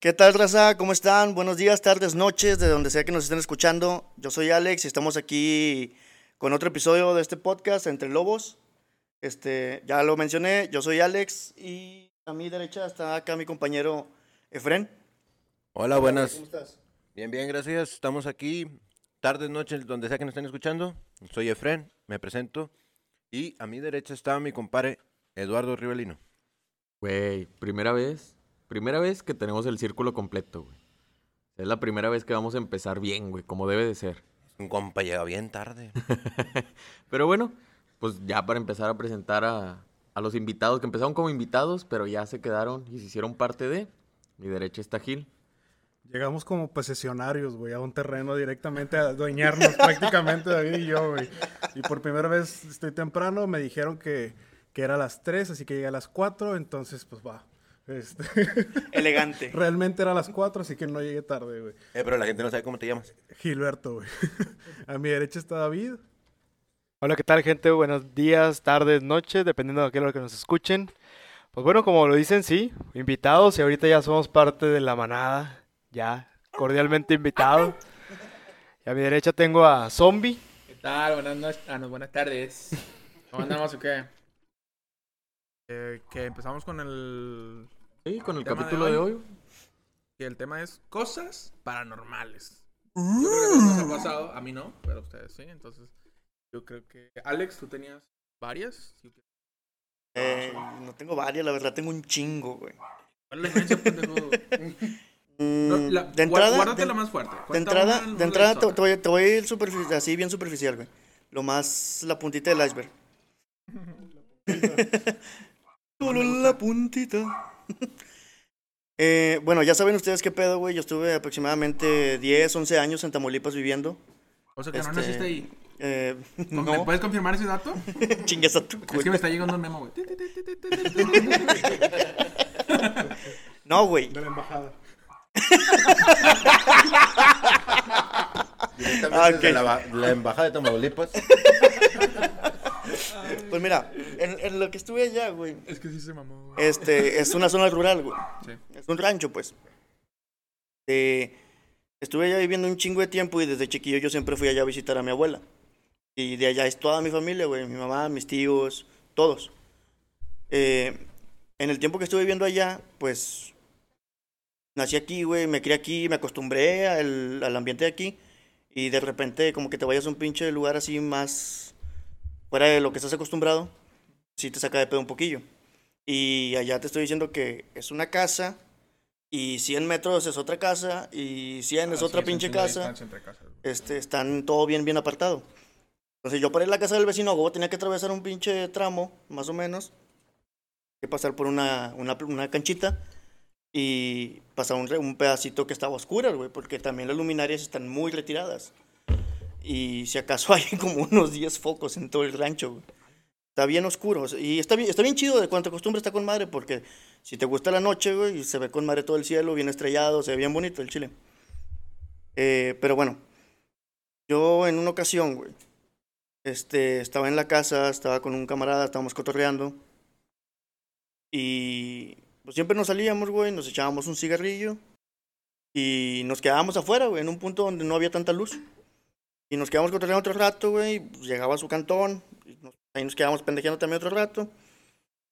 ¿Qué tal, raza? ¿Cómo están? Buenos días, tardes, noches, de donde sea que nos estén escuchando. Yo soy Alex y estamos aquí con otro episodio de este podcast, Entre Lobos. Este, ya lo mencioné, yo soy Alex y a mi derecha está acá mi compañero Efren. Hola, buenas. ¿Cómo estás? Bien, bien, gracias. Estamos aquí, tardes, noches, donde sea que nos estén escuchando. Soy Efren, me presento. Y a mi derecha está mi compadre Eduardo Rivelino. Güey, primera vez, primera vez que tenemos el círculo completo, güey. Es la primera vez que vamos a empezar bien, güey, como debe de ser. Un compa llega bien tarde. Pero bueno, pues ya para empezar a presentar a, a los invitados, que empezaron como invitados, pero ya se quedaron y se hicieron parte de. Mi derecha está Gil. Llegamos como posesionarios, güey, a un terreno directamente a adueñarnos prácticamente David y yo, güey. Y por primera vez estoy temprano, me dijeron que, que era a las 3, así que llegué a las 4, entonces pues va. Este, Elegante. realmente era a las 4, así que no llegué tarde, güey. Eh, pero la gente no sabe cómo te llamas. Gilberto, güey. A mi derecha está David. Hola, ¿qué tal, gente? Buenos días, tardes, noches, dependiendo de qué hora que nos escuchen. Pues bueno, como lo dicen, sí, invitados y ahorita ya somos parte de la manada, ya cordialmente invitado. Y a mi derecha tengo a Zombie. ¿Qué tal? Buenas noches. Ah, no, buenas tardes. ¿Cómo andamos o qué? Eh, que empezamos con el. Sí, con el ¿Tema de capítulo de hoy? hoy. Que el tema es cosas paranormales. Yo creo que nos ha pasado. A mí no, pero a ustedes sí. Entonces, yo creo que. Alex, tú tenías varias. Eh, no tengo varias, la verdad, tengo un chingo, güey. ¿Cuál es la diferencia? Mm, No, la- de entrada, Guárdate de- la más fuerte. De entrada, una, de entrada te, te voy, te voy a ir superfici- así bien superficial, güey. Lo más, la puntita del iceberg. Solo la puntita. Eh, bueno, ya saben ustedes qué pedo, güey. Yo estuve aproximadamente 10, 11 años en Tamaulipas viviendo. O sea que no este, naciste ahí. Eh, ¿Me no, puedes confirmar ese dato? chingues a tu Es culo. que me está llegando un memo, güey. No, güey. De la embajada. Directamente Ah, desde ok. la, la embajada de Tamaulipas. Pues mira, en, en lo que estuve allá, güey. Es que sí se mamó. Este, es una zona rural, güey. Sí. Es un rancho, pues. Eh, estuve allá viviendo un chingo de tiempo y desde chiquillo yo siempre fui allá a visitar a mi abuela. Y de allá es toda mi familia, güey. Mi mamá, mis tíos, todos. Eh, en el tiempo que estuve viviendo allá, pues... Nací aquí, güey. Me crié aquí, me acostumbré al, al ambiente de aquí. Y de repente como que te vayas a un pinche lugar así más... Fuera de lo que estás acostumbrado. Sí te saca de pedo un poquillo. Y allá te estoy diciendo que es una casa y 100 metros es otra casa y 100 es Ah, otra sí, pinche casa. Este, están todo bien, bien apartado. Entonces yo para ir a la casa del vecino, luego tenía que atravesar un pinche tramo, más o menos. Que pasar por una, una, una canchita y pasar un, un pedacito que estaba oscuro, güey, porque también las luminarias están muy retiradas. Y si acaso hay como unos 10 focos en todo el rancho, güey. Está bien oscuro. Y está bien, está bien chido de cuanto costumbre está con madre, porque si te gusta la noche, güey, se ve con madre todo el cielo, bien estrellado, se ve bien bonito el chile. Eh, pero bueno, yo en una ocasión, güey, este, estaba en la casa, estaba con un camarada, estábamos cotorreando. Y pues siempre nos salíamos, güey, nos echábamos un cigarrillo. Y nos quedábamos afuera, güey, en un punto donde no había tanta luz. Y nos quedamos cotorreando otro rato, güey. pues, llegaba a su cantón. y nos- ahí nos quedamos pendejeando también otro rato.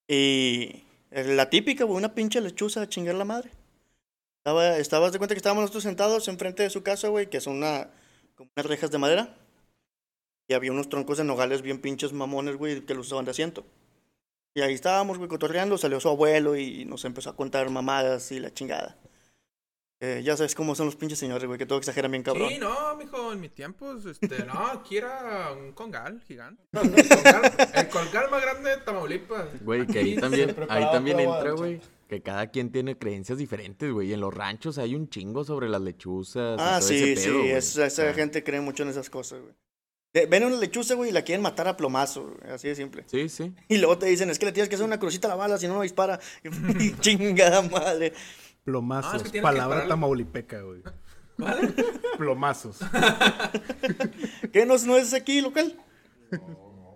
Y la típica, güey, una pinche lechuza a chingar la madre. Estaba, estabas de cuenta que estábamos nosotros sentados enfrente de su casa, güey, que son una, como unas rejas de madera. Y había unos troncos de nogales bien pinches mamones, güey, que los usaban de asiento. Y ahí estábamos, güey, cotorreando. Salió su abuelo y nos empezó a contar mamadas y la chingada. Eh, ya sabes cómo son los pinches señores, güey, que todo exageran bien cabrón. Sí, no, mijo, en mi tiempo, este, no, aquí era un congal gigante. El congal, el congal más grande de Tamaulipas. Güey, que ahí también, ahí también entra, güey. Que cada quien tiene creencias diferentes, güey. En los ranchos hay un chingo sobre las lechuzas. y Ah, todo sí, ese sí, pedo, güey. esa, sea, gente cree mucho en esas cosas, güey. Ven una lechuza, güey, y la quieren matar a plomazo, güey, así de simple. Sí, sí. Y luego te dicen, es que le tienes que hacer una crucita a la bala, si no, no dispara. Y chingada madre. Plomazos. Ah, es que tienes que palabra tamaulipeca, güey. ¿Vale? Plomazos. ¿Qué no, no es aquí local?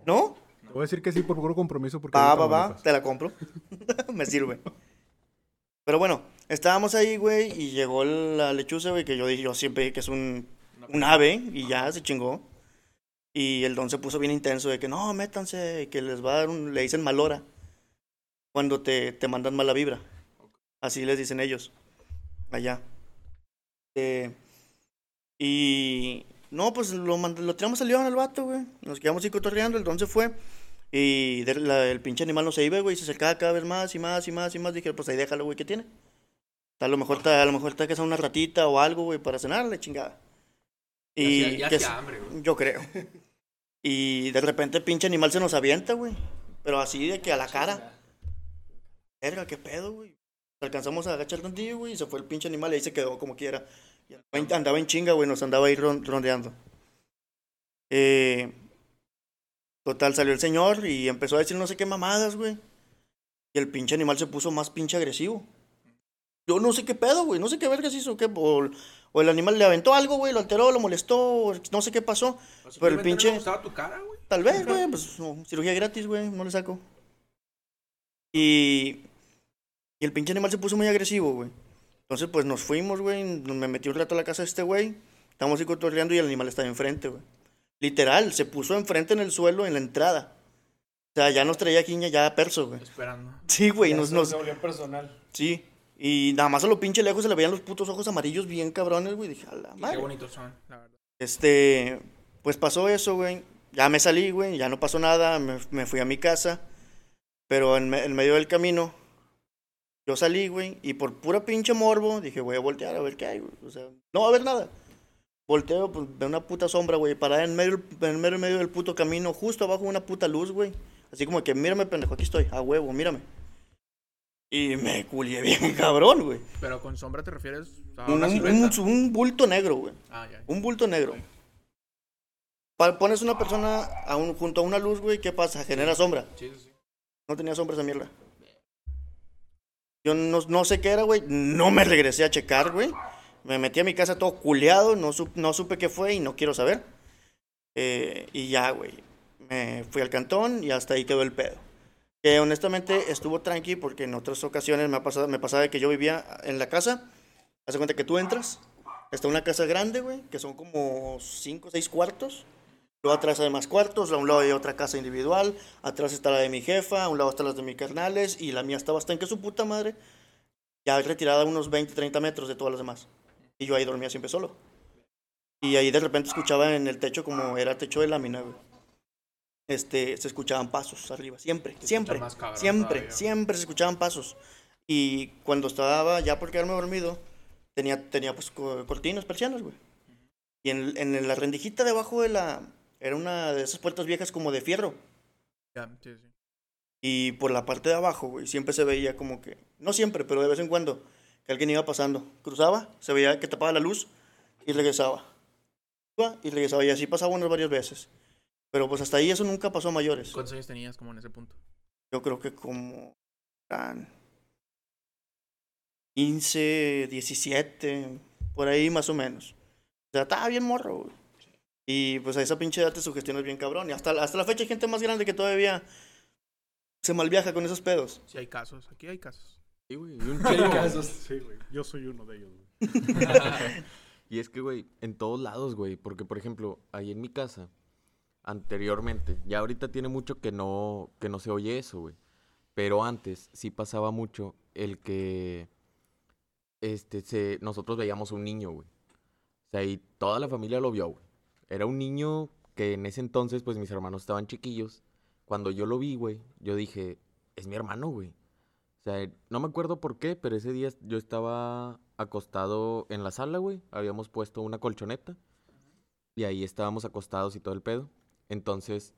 ¿No? Te voy a decir que sí por puro compromiso porque... Va, va, va, te la compro. Me sirve. Pero bueno, Estábamos ahí, güey, y llegó la lechuza, güey, que yo dije, yo siempre dije que es un, un ave, y ya se chingó. Y el don se puso bien intenso de que no, métanse, que les va a dar un, le dicen malora cuando te, te mandan mala vibra. Así les dicen ellos. Allá. Eh, y no, pues lo, lo tiramos al león al vato, güey. Nos quedamos ahí cotorreando, el don se fue. Y de- la- el pinche animal no se iba, güey, se acercaba cada vez más y más y más y más. Dije, pues ahí déjalo, güey, ¿qué tiene? A lo mejor está, a lo mejor está que sea una ratita o algo, güey, para cenarle, chingada. Y ya, ya que hacía hambre, güey. yo creo. Y de repente el pinche animal se nos avienta, güey. Pero así de que a la cara. Verga, qué pedo, güey. Alcanzamos a agachar tantillo, güey, y se fue el pinche animal y ahí se quedó como quiera. Y andaba en- chinga, güey, nos andaba ahí ron- rondeando. Eh, total, salió el señor y empezó a decir no sé qué mamadas, güey. Y el pinche animal se puso más pinche agresivo. Yo no sé qué pedo, güey, no sé qué vergas hizo, qué, o, o el animal le aventó algo, güey, lo alteró, lo molestó, no sé qué pasó. O Pero el no pinche- le gustaba tu cara, güey. Tal vez, güey, pues no, cirugía gratis, güey, no le saco. Y, y el pinche animal se puso muy agresivo, güey. Entonces, pues nos fuimos, güey, me metí un rato a la casa de este güey. Estábamos ahí cotorreando y el animal estaba enfrente, güey. Literal, se puso enfrente en el suelo en la entrada. O sea, ya nos traía aquí ya perso, güey. Esperando. Sí, güey, nos, nos, Se volvió personal. sí. Y nada más a lo pinche lejos se le veían los putos ojos amarillos bien cabrones, güey. Dije, a la Y qué madre. bonitos son, la verdad. Este, pues pasó eso, güey. Ya me salí, güey, ya no pasó nada, me, me fui a mi casa. Pero en, me- en medio del camino, yo salí, güey, y por pura pinche morbo, dije, voy a voltear a ver qué hay, güey. O sea, no va a haber nada. Volteo, pues, veo una puta sombra, güey, parada en medio, en medio, en medio del puto camino, justo abajo de una puta luz, güey. Así como que, mírame, pendejo, aquí estoy, a huevo, mírame. Y me culié bien cabrón, güey. Pero con sombra te refieres a Un, una un- un- un bulto negro, güey. Ah, ya. Un bulto negro. Pa- pones una persona a un- junto a una luz, güey, ¿qué pasa? Genera sombra. Sí, sí, sí. No tenía sombra esa mierda. Yo no, no sé qué era, güey. No me regresé a checar, güey. Me metí a mi casa todo culeado, no, sup- no supe qué fue y no quiero saber. Eh, y ya, güey. Me fui al cantón y hasta ahí quedó el pedo. Que honestamente estuvo tranqui porque en otras ocasiones me, ha pasado, me pasaba que yo vivía en la casa. Haz de cuenta que tú entras, está una casa grande, güey, que son como 5 o 6 cuartos. Luego atrás hay más cuartos, a un lado hay otra casa individual, atrás está la de mi jefa, a un lado están las de mis carnales y la mía en que su puta madre. Ya retirada unos 20, 30 metros de todas las demás. Y yo ahí dormía siempre solo. Y ahí de repente escuchaba en el techo como era techo de lámina, güey. Este, se escuchaban pasos arriba, siempre, siempre, cabrón siempre, todavía. siempre se escuchaban pasos. Y cuando estaba ya por quedarme dormido, tenía, tenía pues co- cortinas, persianas, güey. Y en, en la rendijita debajo de la, era una de esas puertas viejas como de fierro. Ya, sí, sí. Y por la parte de abajo, güey, siempre se veía como que, no siempre, pero de vez en cuando, que alguien iba pasando. Cruzaba, se veía que tapaba la luz y regresaba. Y regresaba, y así pasaba unas varias veces. Pero pues hasta ahí eso nunca pasó a mayores. ¿Cuántos años tenías como en ese punto? Yo creo que como eran 15, 17, por ahí más o menos. O sea, estaba bien morro, güey. Y pues a esa pinche edad te sugestionas bien cabrón. Y hasta, hasta la fecha hay gente más grande que todavía se malviaja con esos pedos. Sí hay casos, aquí hay casos. Sí, güey. Y un chingo. Sí, güey. Yo soy uno de ellos, güey. Y es que, güey, en todos lados, güey. Porque, por ejemplo, ahí en mi casa, anteriormente, ya ahorita tiene mucho que no, que no se oye eso, güey. Pero antes sí pasaba mucho el que este, se, nosotros veíamos un niño, güey. O sea, y toda la familia lo vio, güey. Era un niño que en ese entonces, pues mis hermanos estaban chiquillos. Cuando yo lo vi, güey, yo dije, es mi hermano, güey. O sea, no me acuerdo por qué, pero ese día yo estaba acostado en la sala, güey. Habíamos puesto una colchoneta. Y ahí estábamos acostados y todo el pedo. Entonces,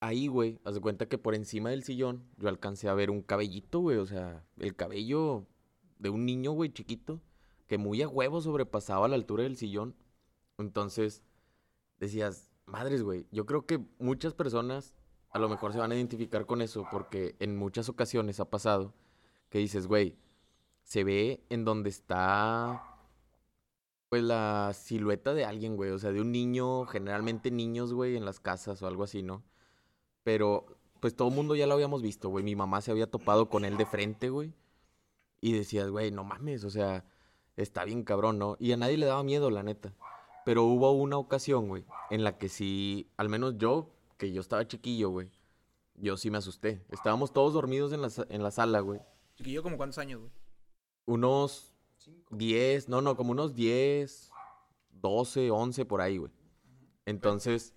ahí, güey, haz de cuenta que por encima del sillón yo alcancé a ver un cabellito, güey. O sea, el cabello de un niño, güey, chiquito, que muy a huevo sobrepasaba la altura del sillón. Entonces, decías, madres, güey, yo creo que muchas personas a lo mejor se van a identificar con eso, porque en muchas ocasiones ha pasado que dices, güey, se ve en donde está, pues, la silueta de alguien, güey, o sea, de un niño, generalmente niños, güey, en las casas o algo así, ¿no? Pero, pues, todo el mundo ya lo habíamos visto, güey, mi mamá se había topado con él de frente, güey. Y decías, güey, no mames, o sea, está bien cabrón, ¿no? Y a nadie le daba miedo, la neta. Pero hubo una ocasión, güey, en la que sí, al menos yo, que yo estaba chiquillo, güey, yo sí me asusté. Estábamos todos dormidos en la, en la sala, güey. Chiquillo, como cuántos años, güey? Unos 10, no, no, como unos 10, 12, 11 por ahí, güey. Entonces,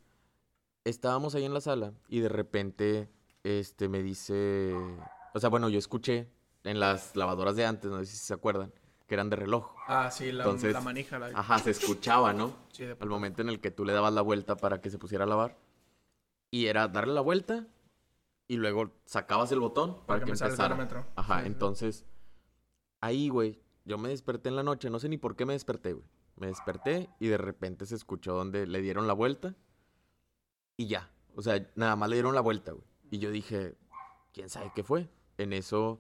estábamos ahí en la sala y de repente, este, me dice, o sea, bueno, yo escuché en las lavadoras de antes, no sé si se acuerdan, que eran de reloj. Ah, sí, la, Entonces, la manija. La... Ajá, se escuchaba, ¿no? Sí, de Al momento en el que tú le dabas la vuelta para que se pusiera a lavar. Y era darle la vuelta y luego sacabas el botón para, que, el empezara. cronómetro. Ajá, sí. entonces ahí, güey, yo me desperté en la noche, no sé ni por qué me desperté, güey. Me desperté y de repente se escuchó donde le dieron la vuelta y ya. O sea, nada más le dieron la vuelta, güey. Y yo dije, ¿quién sabe qué fue? En eso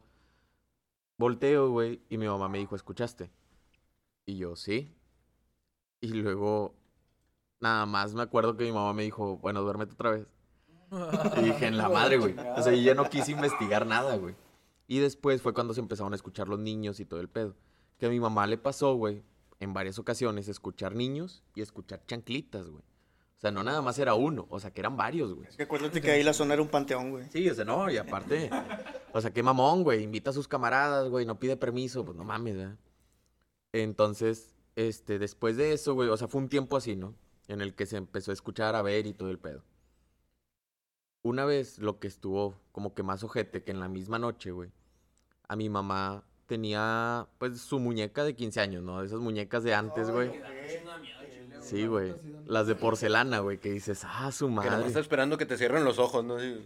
volteo, güey, y mi mamá me dijo, ¿escuchaste? Y yo, sí. Y luego, nada más me acuerdo que mi mamá me dijo, bueno, duérmete otra vez. Y dije, en la madre, güey. O sea, yo ya no quise investigar nada, güey. Y después fue cuando se empezaron a escuchar los niños y todo el pedo. Que a mi mamá le pasó, güey, en varias ocasiones, escuchar niños y escuchar chanclitas, güey. O sea, no nada más era uno, o sea, que eran varios, güey. Es que acuérdate que ahí la zona era un panteón, güey. Sí, o sea, no, y aparte, o sea, qué mamón, güey, invita a sus camaradas, güey, no pide permiso, pues no mames, ¿verdad? Entonces, este, después de eso, güey, o sea, fue un tiempo así, ¿no? En el que se empezó a escuchar, a ver y todo el pedo. Una vez lo que estuvo como que más ojete, que en la misma noche, güey, a mi mamá tenía, pues, su muñeca de 15 años, ¿no? Esas muñecas de antes, güey. Sí, güey. Las de porcelana, güey, que dices, ah, su Que madre. está esperando que te cierren los ojos, ¿no? Sí.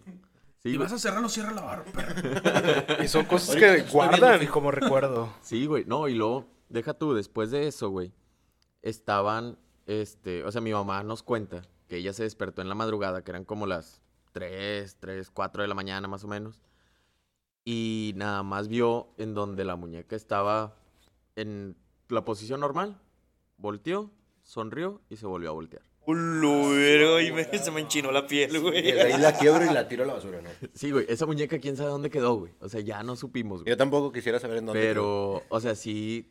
Sí, y güey. vas a cerrarlo, cierra la barra, perro. Y son cosas que guardan viendo como recuerdo. Sí, güey. No, y luego, deja tú, después de eso, güey, estaban, este, o sea, mi mamá nos cuenta que ella se despertó en la madrugada, que eran como las 3, 3, 4 de la mañana más o menos, y nada más vio en donde la muñeca estaba en la posición normal, volteó, sonrió y se volvió a voltear. Ulo, y me- se me enchinó la piel, Y güey. de ahí la quiebro y la tiro a la basura, ¿no? Sí, güey, esa muñeca quién sabe dónde quedó, güey. O sea, ya no supimos, güey. Yo tampoco quisiera saber en dónde. Pero, o sea, sí,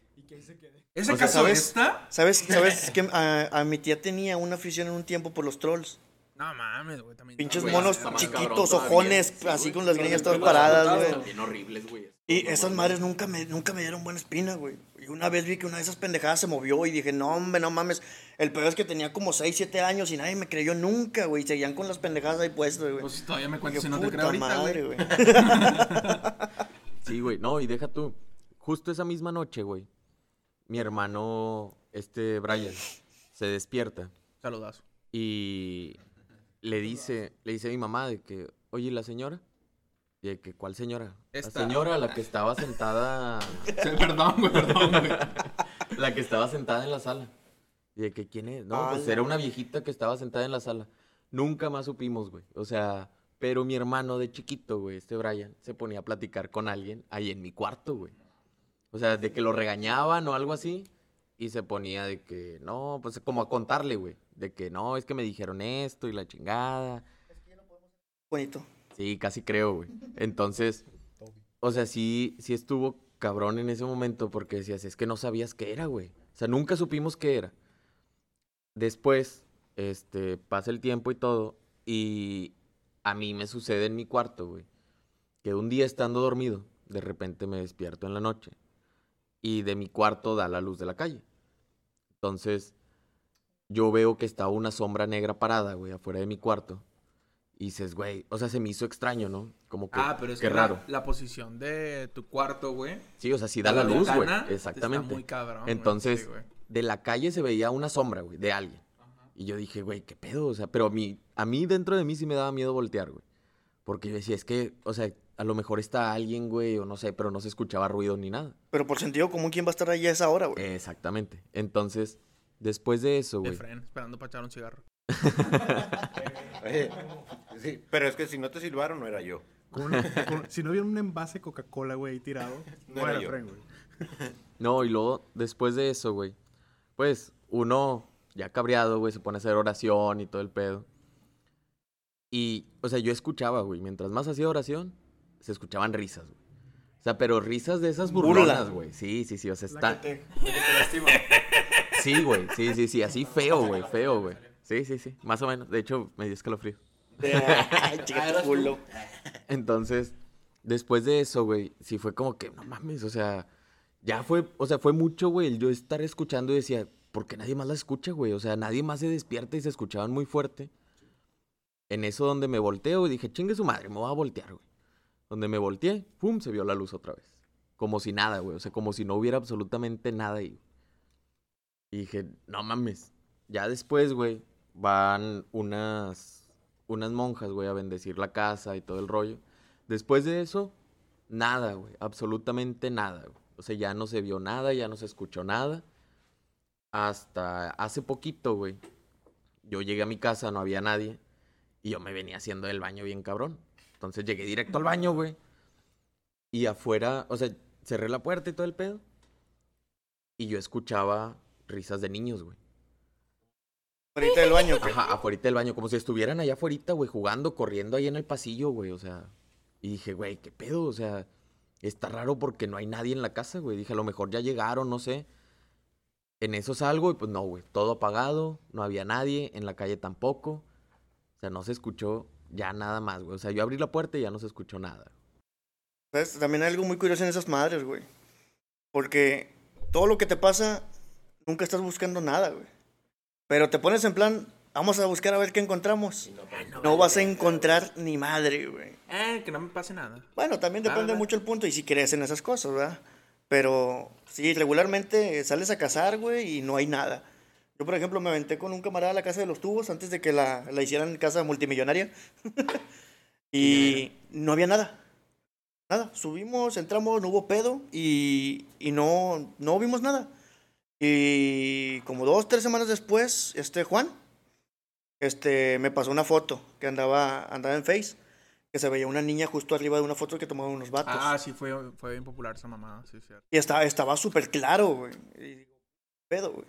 ¿Ese O sea, caso ¿sabes? está? ¿Sabes, sabes que a, a mi tía tenía una afición en un tiempo por los trolls? No mames, güey. También. Pinches güey, monos cabrón chiquitos, ojones, Sí, así güey. con las greñas todas paradas, güey. También horribles, güey. Y esas madres nunca me, nunca me dieron buena espina, güey. Una vez vi que una de esas pendejadas se movió y dije, no, hombre, no mames. El peor es que tenía como 6, 7 años y nadie me creyó nunca, güey. Seguían con las pendejadas ahí puestas, güey. Pues si todavía me cuentas si no te creo ahorita, madre, güey. güey. Sí, güey. No, y deja tú. Justo esa misma noche, güey, mi hermano, este Brian, se despierta Saludazo. y le dice, le dice a mi mamá de que, oye, ¿y ¿la señora? Y de que, ¿cuál señora? Esta. La señora, la que estaba sentada, Sí, perdón, güey, perdón, güey. la que estaba sentada en la sala. Y de que, ¿quién es? No, Ah, pues era una viejita que estaba sentada en la sala. Nunca más supimos, güey. O sea, pero mi hermano de chiquito, güey, este Brian, se ponía a platicar con alguien ahí en mi cuarto, güey. O sea, de que lo regañaban o algo así. Y se ponía de que, no, pues como a contarle, güey. De que, no, es que me dijeron esto y la chingada. Bonito. Sí, casi creo, güey. Entonces, o sea, sí, sí estuvo cabrón en ese momento porque decías, es que no sabías qué era, güey. O sea, nunca supimos qué era. Después, este, pasa el tiempo y todo, y a mí me sucede en mi cuarto, güey, que un día estando dormido, de repente me despierto en la noche y de mi cuarto da la luz de la calle. Entonces, yo veo que estaba una sombra negra parada, güey, afuera de mi cuarto. Y dices, güey, o sea, se me hizo extraño, ¿no? Como que, Ah, pero es qué que raro. La, la posición de tu cuarto, güey. Sí, o sea, sí da la luz, güey. Exactamente. Está muy cabrón. Entonces, güey. de la calle se veía una sombra, güey, de alguien. Y yo dije, güey, ¿qué pedo? O sea, pero a mí, a mí dentro de mí sí me daba miedo voltear, güey. Porque yo decía, es que, o sea, a lo mejor está alguien, güey, o no sé, pero no se escuchaba ruido ni nada. Pero por sentido común, ¿quién va a estar ahí a esa hora, güey? Exactamente. Entonces, después de eso, De güey. Fren, esperando para echar un cigarro. Oye, sí, pero es que si no te silbaron, no era yo. Con un- con- si no hubiera un envase de Coca-Cola, güey, ahí tirado, No no era era yo. Fren, güey. No, y luego, después de eso, güey, pues uno ya cabreado, güey, se pone a hacer oración y todo el pedo. Y, o sea, yo escuchaba, güey, mientras más hacía oración, se escuchaban risas, güey. O sea, pero risas de esas Burla. burlonas, güey. Sí, sí, sí, o sea, está... Sí, güey, sí, sí, sí, así feo, güey, feo, güey. Sí, sí, sí, más o menos. De hecho, me dio escalofrío. Chica, culo. Entonces, después de eso, güey, sí fue como que, no mames, o sea, ya fue, o sea, fue mucho, güey, el yo estar escuchando y decía, ¿por qué nadie más la escucha, güey? O sea, nadie más se despierta y se escuchaban muy fuerte. En eso donde me volteo y dije, chingue su madre, me voy a voltear, güey. Donde me volteé, pum, se vio la luz otra vez. Como si nada, güey, o sea, como si no hubiera absolutamente nada ahí. Y dije, no mames. Ya después, güey, van unas, unas monjas, güey, a bendecir la casa y todo el rollo. Después de eso, nada, güey, absolutamente nada, güey. O sea, ya no se vio nada, ya no se escuchó nada. Hasta hace poquito, güey, yo llegué a mi casa, no había nadie, y yo me venía haciendo el baño bien cabrón. Entonces llegué directo al baño, güey. Y afuera, o sea, cerré la puerta y todo el pedo. Y yo escuchaba risas de niños, güey. Ahorita del baño, ¿qué? Ajá, afuera del baño, como si estuvieran allá afuera, güey, jugando, corriendo ahí en el pasillo, güey, o sea. Y dije, güey, ¿qué pedo? O sea, está raro porque no hay nadie en la casa, güey. Dije, a lo mejor ya llegaron, no sé. En eso salgo y pues no, güey, todo apagado, no había nadie, en la calle tampoco. O sea, no se escuchó ya nada más, güey. O sea, yo abrí la puerta y ya no se escuchó nada. ¿Sabes? También hay algo muy curioso en esas madres, güey. Porque todo lo que te pasa, nunca estás buscando nada, güey. Pero te pones en plan, vamos a buscar a ver qué encontramos. No vas a encontrar ni madre, güey. Eh, que no me pase nada. Bueno, también depende Nada. mucho el punto y si crees en esas cosas, ¿verdad? Pero sí, regularmente sales a cazar, güey, y no hay nada. Yo, por ejemplo, me aventé con un camarada a la casa de los tubos antes de que la, la hicieran casa multimillonaria. y no había nada. Nada. Subimos, entramos, no hubo pedo y, y no, no vimos nada. Y como dos, tres semanas después, este Juan, este, me pasó una foto que andaba, andaba en Face, que se veía una niña justo arriba de una foto que tomaban unos vatos. Ah, sí, fue, fue bien popular esa mamá, sí, cierto. Y estaba, estaba súper claro, güey. Y digo, pedo, güey.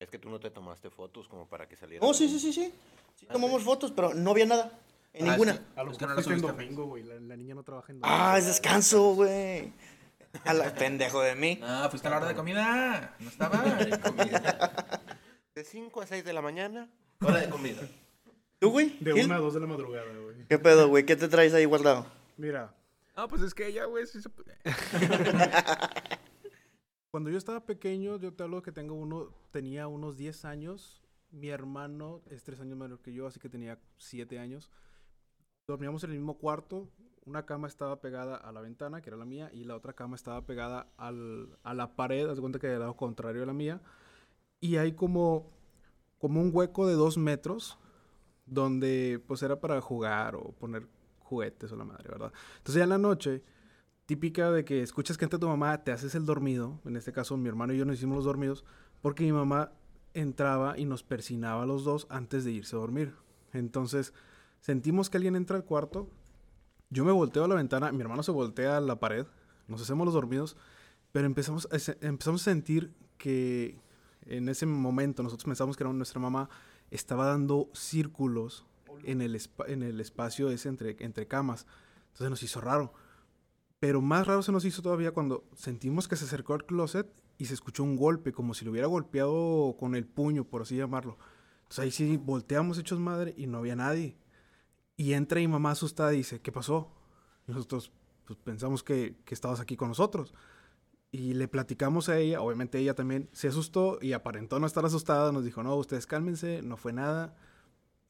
Es que tú no te tomaste fotos como para que saliera. Oh, sí, sí, sí, sí. Sí, tomamos fotos, pero no había nada. En Ah, ninguna. sí. A lo Es que no mejor subiste a domingo, güey. La, la niña no trabaja en domingo. Ah, es descanso, güey. A la pendejo de mí. Ah, fuiste a la hora de comida. No estaba. De 5 a 6 de la mañana, hora de comida. ¿Tú, güey? De Gil? una a dos de la madrugada, güey. ¿Qué pedo, güey? ¿Qué te traes ahí guardado? Mira, No, pues es que ella, güey, sí se... cuando yo estaba pequeño, yo te hablo que tengo uno, tenía unos 10 años. Mi hermano es 3 años menor que yo, así que tenía 7 años. Dormíamos en el mismo cuarto. Una cama estaba pegada a la ventana, que era la mía, y la otra cama estaba pegada al- a la pared, haz de cuenta que del lado contrario a la mía. Y hay como, como un hueco de 2 metros, donde pues era para jugar o poner juguetes o la madre, ¿verdad? Entonces ya en la noche, típica de que escuchas que entra tu mamá, te haces el dormido, en este caso mi hermano y yo nos hicimos los dormidos, porque mi mamá entraba y nos persinaba los dos antes de irse a dormir. Entonces sentimos que alguien entra al cuarto, yo me volteo a la ventana, mi hermano se voltea a la pared, nos hacemos los dormidos, pero empezamos a, empezamos a sentir que en ese momento nosotros pensamos que era nuestra mamá, estaba dando círculos en el, en el espacio ese entre, entre camas. Entonces nos hizo raro. Pero más raro se nos hizo todavía cuando sentimos que se acercó al closet y se escuchó un golpe, como si lo hubiera golpeado con el puño, por así llamarlo. Entonces ahí sí volteamos hechos madre y no había nadie. Y entra mi mamá asustada y dice, ¿qué pasó? Y nosotros pues, pensamos que, que estabas aquí con nosotros. Y le platicamos a ella, obviamente ella también se asustó y aparentó no estar asustada, nos dijo, no, ustedes cálmense, no fue nada.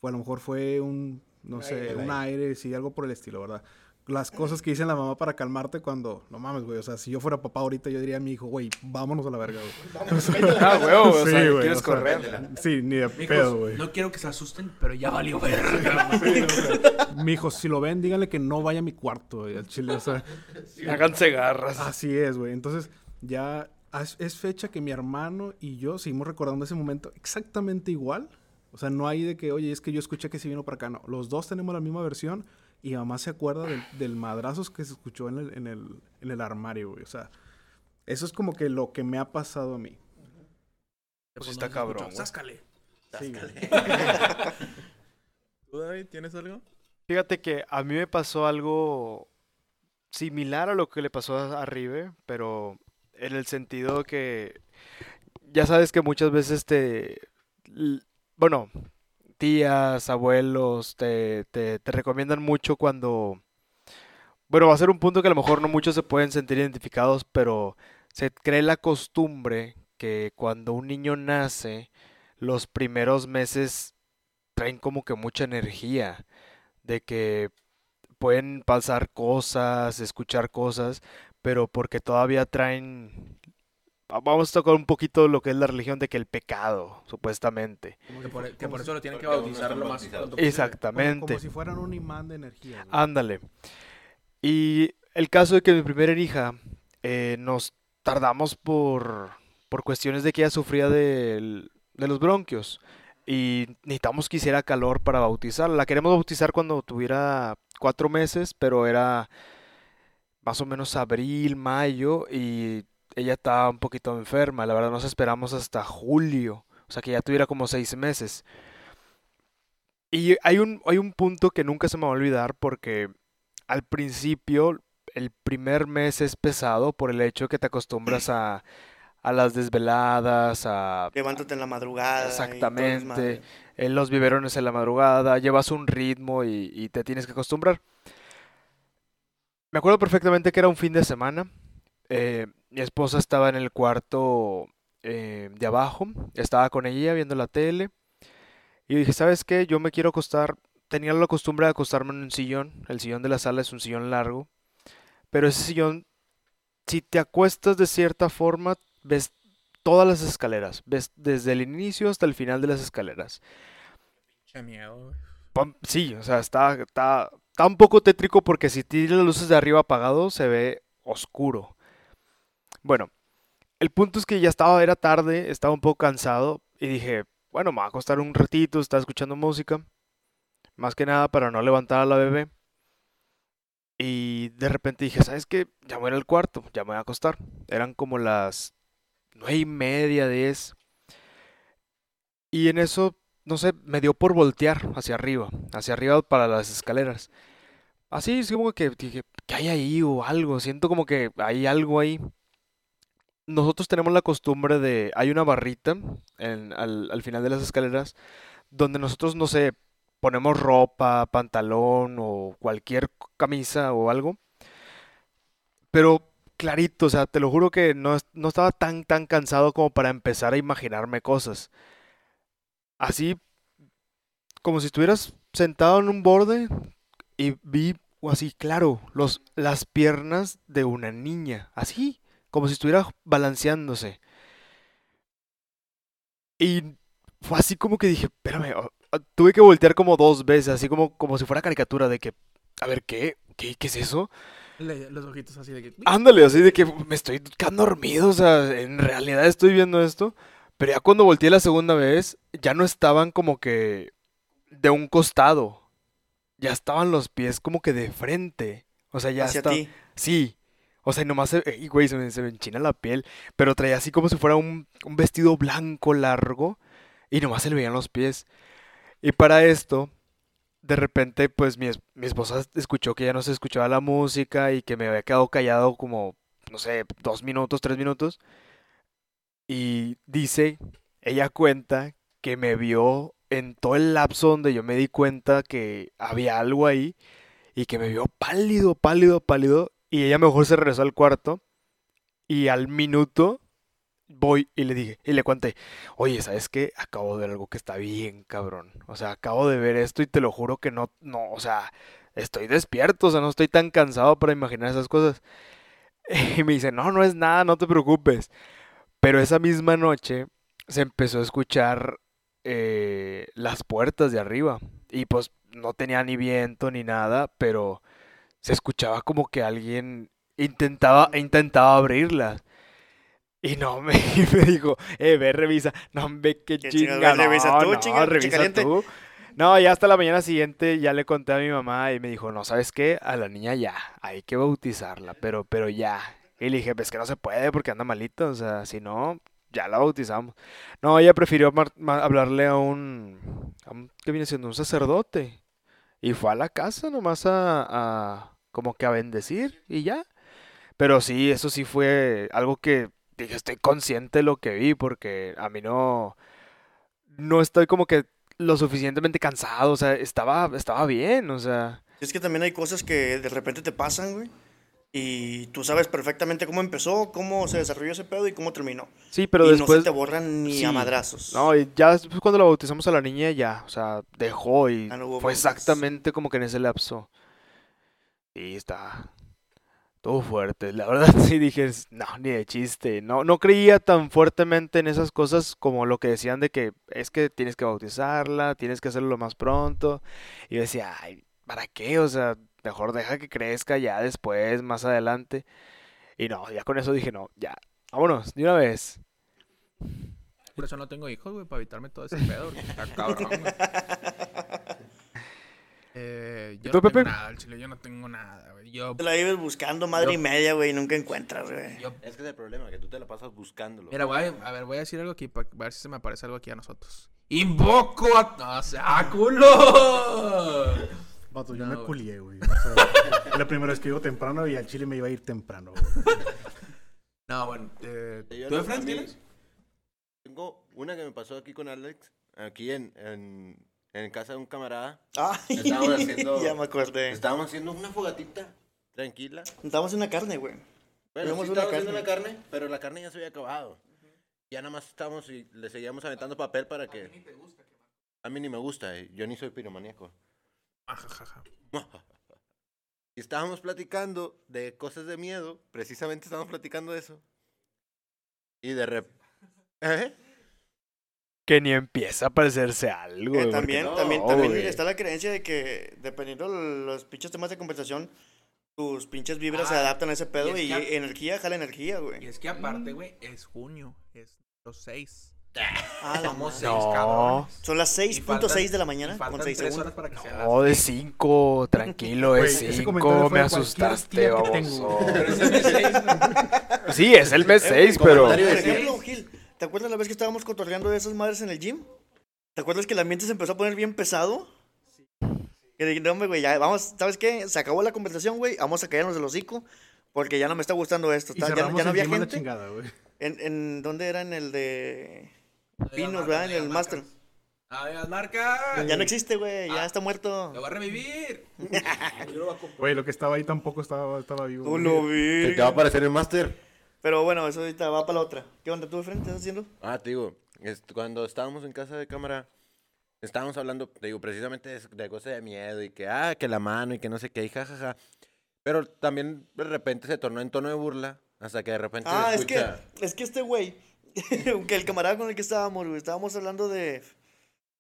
Fue, a lo mejor fue un, no sé, un aire, sí, algo por el estilo, ¿verdad? Las cosas que dice la mamá para calmarte cuando, no mames, güey, o sea, si yo fuera papá ahorita, yo diría a mi hijo, güey, vámonos a la verga, güey. Ah, o Sí, güey, quieres o sea, correr. Sí, ni de Mijos, pedo, güey. no quiero que se asusten, pero ya valió verga. Mi hijo, si lo ven, díganle que no vaya a mi cuarto, güey, al chile, o sea. Háganse garras. Así es, güey. Entonces, ya es, es fecha que mi hermano y yo seguimos recordando ese momento exactamente igual. O sea, no hay de que, oye, es que yo escuché que se vino para acá. No, los dos tenemos la misma versión y mamá se acuerda del, del madrazos que se escuchó en el, en el, en el armario, güey. O sea, eso es como que lo que me ha pasado a mí. Pues está cabrón, güey. Sáscale. Sí. ¿Tú, David, tienes algo? Fíjate que a mí me pasó algo similar a lo que le pasó a, Rive, pero en el sentido que ya sabes que muchas veces te, bueno, tías, abuelos, te, te, te recomiendan mucho cuando, bueno, va a ser un punto que a lo mejor no muchos se pueden sentir identificados, pero se cree la costumbre que cuando un niño nace, los primeros meses traen como que mucha energía, de que pueden pasar cosas, escuchar cosas, pero porque todavía traen... va- Vamos a tocar un poquito lo que es la religión de que el pecado, supuestamente. Que por, que por eso lo tienen que bautizar lo más como- Exactamente. Como si fueran un imán de energía. Ándale. Y el caso de que mi primera hija eh, nos tardamos por, por cuestiones de que ella sufría del- de los bronquios y necesitamos que hiciera calor para bautizarla. La queremos bautizar cuando tuviera cuatro meses, pero era más o menos abril, mayo y ella estaba un poquito enferma. La verdad nos esperamos hasta julio, o sea que ya tuviera como seis meses. Y hay un, hay un punto que nunca se me va a olvidar porque al principio el primer mes es pesado por el hecho que te acostumbras a, a las desveladas, a Levántate en la madrugada. exactamente, en los biberones en la madrugada, llevas un ritmo y, y te tienes que acostumbrar. Me acuerdo perfectamente que era un fin de semana. eh, mi esposa estaba en el cuarto eh, de abajo, estaba con ella viendo la tele. Y dije, ¿sabes qué? Yo me quiero acostar. Tenía la costumbre de acostarme en un sillón. El sillón de la sala es un sillón largo. Pero ese sillón, si te acuestas de cierta forma, ves todas las escaleras. Ves desde el inicio hasta el final de las escaleras. Pinche miedo, Sí, o sea, está, está, está un poco tétrico porque si tienes las luces de arriba apagado, se ve oscuro. Bueno, el punto es que ya estaba, era tarde, estaba un poco cansado y dije, bueno, me voy a acostar un ratito, estaba escuchando música, más que nada para no levantar a la bebé. Y de repente dije, ¿sabes qué? Ya me voy al cuarto, ya me voy a acostar. Eran como las nueve y media, diez. Y en eso, no sé, me dio por voltear hacia arriba, hacia arriba para las escaleras. Así, es como que dije, ¿qué hay ahí o algo? Siento como que hay algo ahí. Nosotros tenemos la costumbre de, hay una barrita al, al final de las escaleras donde nosotros, no sé, ponemos ropa, pantalón o cualquier camisa o algo. Pero clarito, o sea, te lo juro que no, no estaba tan, tan cansado como para empezar a imaginarme cosas. Así, como si estuvieras sentado en un borde y vi así, claro, los, las piernas de una niña, así, como si estuviera balanceándose. Y fue así como que dije, espérame, tuve que voltear como dos veces, así como, como si fuera caricatura de que, a ver, ¿qué? ¿Qué, qué es eso? Le- los ojitos así de que. Ándale, así de que me estoy quedando dormido, o sea, en realidad estoy viendo esto. Pero ya cuando volteé la segunda vez, ya no estaban como que de un costado. Ya estaban los pies como que de frente. O sea, ya Hacia está. ti. Sí. O sea, y nomás se, ey, güey, se me, enchina la piel. Pero traía así como si fuera un, vestido blanco largo. Y nomás se le veían los pies. Y para esto, de repente, pues mi, mi esposa escuchó que ya no se escuchaba la música y que me había quedado callado como, no sé, dos minutos, tres minutos. Y dice, ella cuenta que me vio en todo el lapso donde yo me di cuenta que había algo ahí y que me vio pálido, pálido, pálido. Y ella mejor se regresó al cuarto y al minuto voy y le dije, y le conté, oye, ¿sabes qué? Acabo de ver algo que está bien, cabrón. O sea, acabo de ver esto y te lo juro que no, no, o sea, estoy despierto, o sea, no estoy tan cansado para imaginar esas cosas. Y me dice, no, no es nada, no te preocupes. Pero esa misma noche se empezó a escuchar eh, las puertas de arriba. Y pues no tenía ni viento ni nada, pero se escuchaba como que alguien intentaba, intentaba abrirlas. Y no, me, me dijo, eh, ve, revisa. No, ve, qué ¿Qué chingas, chinga. ve, revisa no, tú, no, chinga, revisa caliente. tú. No, ya hasta la mañana siguiente ya le conté a mi mamá y me dijo, no, ¿sabes qué? A la niña ya, hay que bautizarla, pero, pero ya. Y le dije, pues que no se puede porque anda malito, o sea, si no, ya la bautizamos. No, ella prefirió hablarle a un, a un- ¿qué viene siendo? Un sacerdote. Y fue a la casa nomás a, a, como que a bendecir y ya. Pero sí, eso sí fue algo que dije, estoy consciente de lo que vi porque a mí no, no estoy como que lo suficientemente cansado, o sea, estaba, estaba bien, o sea, Es que también hay cosas que de repente te pasan, güey. Y tú sabes perfectamente cómo empezó, cómo se desarrolló ese pedo y cómo terminó. sí, pero y no después... se te borran ni a sí. madrazos. No, y ya después cuando la bautizamos a la niña, ya, o sea, dejó y Ah, no fue exactamente como que en ese lapso. Y está todo fuerte. La verdad sí dije, "Es- no, ni de chiste. No, no creía tan fuertemente en esas cosas como lo que decían de que es que tienes que bautizarla, tienes que hacerlo lo más pronto. Y yo decía, ay, ¿para qué? O sea, mejor deja que crezca ya después, más adelante. Y no, ya con eso dije, no, ya, vámonos, de una vez. Por eso no tengo hijos, güey, para evitarme todo ese pedo. Está cabrón, güey. Eh, yo ¿Y tú, no tengo Pepe? nada, al chile, yo no tengo nada, güey. Yo, Te la vives buscando madre Yo- y media, güey, y nunca encuentras, güey. yo- Es que es el problema, que tú te la pasas buscándolo. Mira, voy a, a ver, voy a decir algo aquí para ver si se me aparece algo aquí a nosotros. ¡Invoco a... ¡No sea culo! Vato, yo No, me güey. culié, güey. O sea, la primera vez que llego temprano y al chile me iba a ir temprano, güey. No, bueno, eh, ¿tú de mí- tienes? Tengo una que me pasó aquí con Alex, aquí en, en, en casa de un camarada. Ay, Estábamos haciendo- ya me acordé. Estábamos haciendo una fogatita, tranquila. Estábamos en una carne, güey. Bueno, sí una estábamos haciendo carne. una carne, pero la carne ya se había acabado. Ya nada más estábamos y le seguíamos aventando papel para que... A mí ni me gusta, eh, yo ni soy piromaníaco. Ajajaja. Y estábamos platicando de cosas de miedo, precisamente estábamos platicando de eso. Y de repente... ¿Eh? Que ni empieza a parecerse algo. Eh, también, no, también, también güey. está la creencia de que dependiendo de los pinches temas de conversación, tus pinches vibras se Ah, adaptan a ese pedo y y, es que- energía jala energía, Y güey. es que aparte, güey, es junio, es los seis. Ah, Somos seis No. cabrones. Son las Y faltan- 6.6 de la y mañana con 6 tres segundos. para que No, de seis. 5, tranquilo, de ese comentario 5, fue me asustaste, güey. Sí, es el mes Eh, 6, güey, pero... Por de ejemplo, Gil, ¿te acuerdas la vez que estábamos cotorreando de esas madres en el gym? ¿Te acuerdas que el ambiente se empezó a poner bien pesado? Que dije, no, hombre, güey, ya, vamos, ¿sabes qué? Se acabó la conversación, güey, vamos a caernos del hocico, porque ya no me está gustando esto. Ya, cerramos ya no el había a gente. chingada. ¿En, en dónde era? En el de Pinos, ¿verdad? En el. Master. Ah, digas marcas. Ya no existe, güey, ya Ah. está muerto. Lo va a revivir. Güey, lo que estaba ahí tampoco estaba, estaba vivo. Tú lo vi. te va a aparecer el máster. Pero bueno, eso ahorita va para la otra. ¿Qué onda tú de frente estás haciendo? Ah, te digo, es- cuando estábamos en casa de cámara, estábamos hablando, te digo, precisamente de, de cosas de miedo y que, ah, que la mano y que no sé qué, y jajaja. Pero también de repente se tornó en tono de burla, hasta que de repente se Ah, es que, es que este güey, que el camarada con el que estábamos, güey, estábamos hablando de,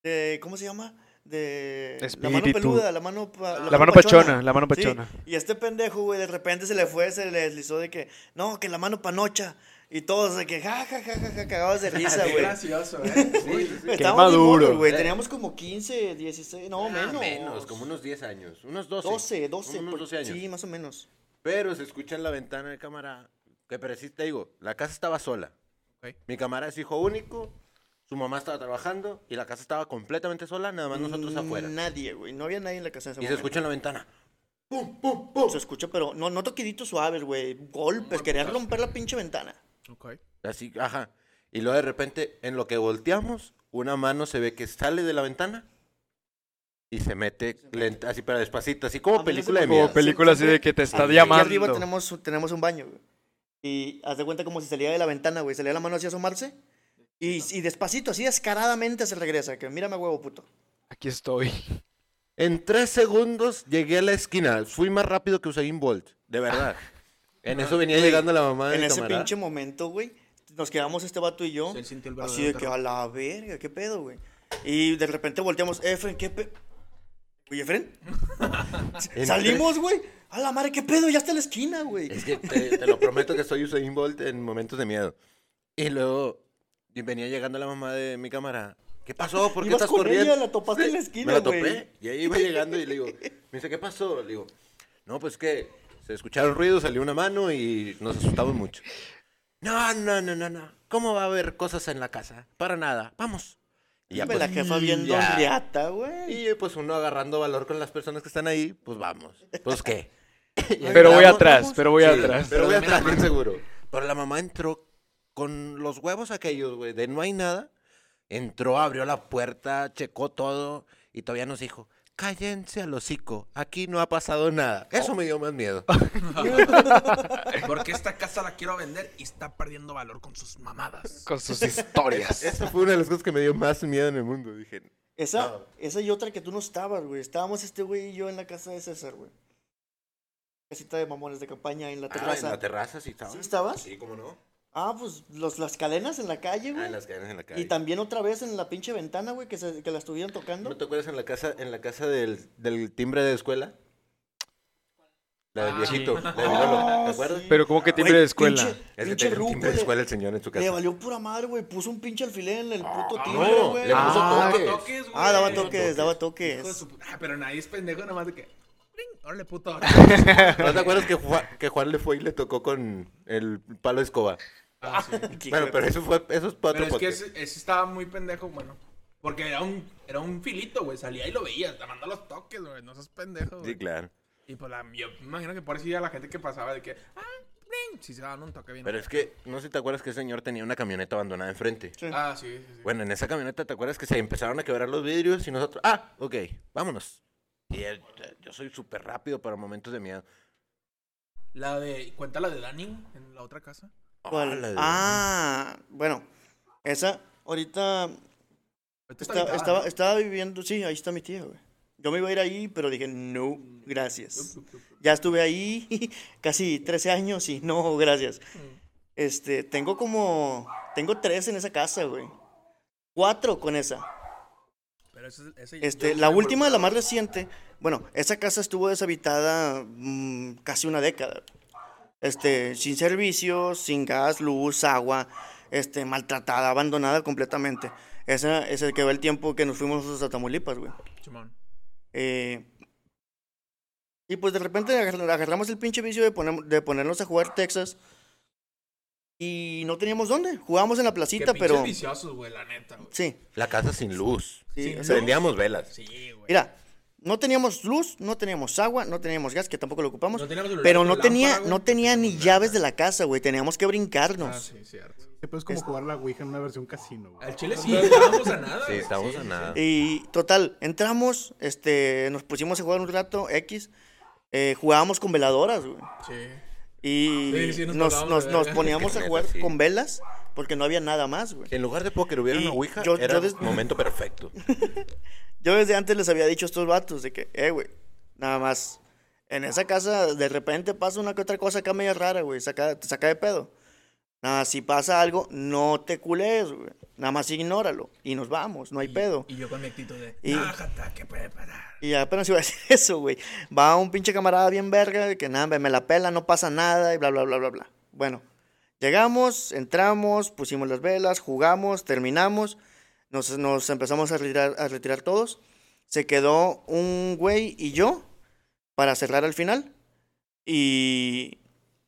de, ¿cómo se llama? De la mano Espíritu. peluda, la mano, pa- La mano pachona, la mano Sí, pachona. Y este pendejo, güey, de repente se le fue, se le deslizó de que, no, que la mano panocha. Y todos de que, ja, ja, ja, ja, ja, cagados de risa, Qué güey. gracioso, ¿eh? Sí, sí, sí. Maduro. güey. Teníamos como 15, 16, no, Ah, menos. menos, como unos 10 años, unos 12. 12, 12. como unos por- 12 años. Sí, más o menos. Pero se escucha en la ventana de cámara, que pero sí te digo, la casa estaba sola. Ok. Mi cámara es hijo único, su mamá estaba trabajando y la casa estaba completamente sola, nada más nosotros afuera. Nadie, güey. No había nadie en la casa en ese Y se momento. escucha en la ventana. ¡Pum, pum, pum! Se escucha, pero no, no toquiditos suaves, güey. Golpes, querían romper la pinche ventana. Ok. Así, ajá. Y luego de repente, en lo que volteamos, una mano se ve que sale de la ventana y se mete lenta, así pero despacito, así como A mí película se de me- miedo. Como película así de que te está Aquí llamando. arriba tenemos, tenemos un baño, güey. Y haz de cuenta como si salía de la ventana, güey. Salía la mano así a asomarse. Y, y despacito, así descaradamente se regresa. Que mírame, huevo puto. Aquí estoy. En tres segundos llegué a la esquina. Fui más rápido que Usain Bolt, de verdad. En eso venía Güey, llegando la mamá de En mi ese camarada. pinche momento, güey. Nos quedamos este vato y yo. Sí, él sintió el Así verdadero de que terror. a la verga, qué pedo, güey. Y de repente volteamos, Efren, ¿qué pedo? Oye, Efren. En Salimos, güey. A la madre, qué pedo, ya está en la esquina, güey. Es que te, te lo prometo que soy Usain Bolt en momentos de miedo. Y luego y venía llegando la mamá de mi cámara. ¿Qué pasó? ¿Por qué Ibas estás con corriendo? ella, la topaste en la esquina, Me la topé. Y ahí iba llegando y le digo, me dice, ¿qué pasó? Le digo, no, pues que se escucharon ruidos, salió una mano y nos asustamos mucho. No, no, no, no, no. ¿Cómo va a haber cosas en la casa? Para nada. Vamos. Y ya, pues, la jefa don riata, güey. Y pues uno agarrando valor con las personas que están ahí, pues vamos. Pues qué. Pero voy atrás, pero voy Sí, atrás. Pero voy Pero dame la atrás, bien seguro. Pero la mamá entró con los huevos aquellos, güey, de no hay nada. Entró, abrió la puerta, checó todo y todavía nos dijo, cállense al hocico, aquí no ha pasado nada. Eso me dio más miedo. Porque esta casa la quiero vender y está perdiendo valor con sus mamadas. Con sus historias. Esa fue una de las cosas que me dio más miedo en el mundo. Dije, Esa, No. esa y otra que tú no estabas, güey. Estábamos este güey y yo en la casa de César, güey. Casita de mamones de campaña en la ah, en terraza. la terraza sí estaba. ¿Sí estabas? Sí, cómo no. Ah, pues los, las cadenas en la calle, Ah, güey. en las cadenas en la calle. y también otra vez en la pinche ventana, güey, que, se, que la estuvieron tocando. ¿No te acuerdas en la casa, en la casa del, del timbre de escuela? La del Ah, viejito, sí. la de Vidolo, Ah, ¿te acuerdas? sí. Pero como que timbre Güey, de escuela. Pinche, Es que pinche tenía un ruco, timbre de le- escuela el señor en su casa. Le valió pura madre, güey. Puso un pinche alfiler en el puto Ah, timbre, no, güey. le puso Ah, toques. güey. Ah, daba toques, daba toques. su Ah, pero nadie es pendejo nomás de que. Órale, puto. ¿No te acuerdas que Juan, que Juan le fue y le tocó con el palo de escoba? Ah, sí. Bueno, pero eso fue, eso es para Pero es que ese, ese estaba muy pendejo, bueno. Porque era un, era un filito, güey. Salía y lo veías. Te mandó los toques, güey. No seas pendejo, güey. Sí, claro. Y pues la, yo me imagino que por eso ya la gente que pasaba de que. ¡Ah! Si se daban un toque bien. Pero es que, no sé si te acuerdas que el señor tenía una camioneta abandonada enfrente. Sí. Ah, sí, sí, sí. Bueno, en esa camioneta, ¿te acuerdas que se empezaron a quebrar los vidrios y nosotros, ah, ok, vámonos? Y él, yo soy súper rápido para momentos de miedo. La de. Cuenta la de Danny en la otra casa. ¿Cuál? de- Ah, bueno. Esa, ahorita está estaba, estaba viviendo, sí, ahí está mi tía, güey. Yo me iba a ir ahí, pero dije, no, gracias. Ya estuve ahí casi 13 años y no, gracias. Este, tengo como, tengo tres en esa casa, güey. Cuatro con esa. Pero ese, ese- Este, la última, la más reciente, bueno, esa casa estuvo deshabitada mm, casi una década. Este, sin servicios, sin gas, luz, agua, este, maltratada, abandonada completamente. Esa, ese quedó el tiempo que nos fuimos a Tamaulipas, güey. Eh, y pues de repente agar- agarramos el pinche vicio de, poner- de ponernos a jugar Texas. Y no teníamos dónde. Jugábamos en la Qué placita, pinches pero... viciosos, güey, la neta, güey. Sí, La casa sin luz. sí. Sin Prendíamos velas. Sí, güey. Mira, no teníamos luz, no teníamos agua, no teníamos gas, que tampoco lo ocupamos. No teníamos celular, pero no tenía, no tenía ni llaves de la casa, güey. Teníamos que brincarnos. Ah, sí, cierto. Sí, pues es como jugar la Ouija en una versión casino, güey. Al chile sí, estábamos a nada. Sí, estábamos a nada. Y total, entramos, este, nos pusimos a jugar un rato, X. eh, jugábamos con veladoras, güey. Sí. Y Sí, sí, nos nos, nos, poníamos a jugar sí. con velas porque no había nada más, güey. En lugar de póker hubiera Y una ouija, yo- era yo des- el momento perfecto. Yo desde antes les había dicho a estos vatos de que, eh, güey, nada más. En esa casa de repente pasa una que otra cosa acá media rara, güey. Saca, te saca de pedo. Nada, si pasa algo, no te cules, güey. Nada más ignóralo. Y nos vamos, no hay Y- pedo. Y yo con mi actitud de. Y- Ah, jata, ¿qué puede parar? Y apenas iba a decir eso, güey. Va un pinche camarada bien verga, que nada, me la pela, no pasa nada, y bla, bla, bla, bla, bla. Bueno, llegamos, entramos, pusimos las velas, jugamos, terminamos, nos, nos empezamos a retirar, a retirar todos. Se quedó un güey y yo para cerrar al final. Y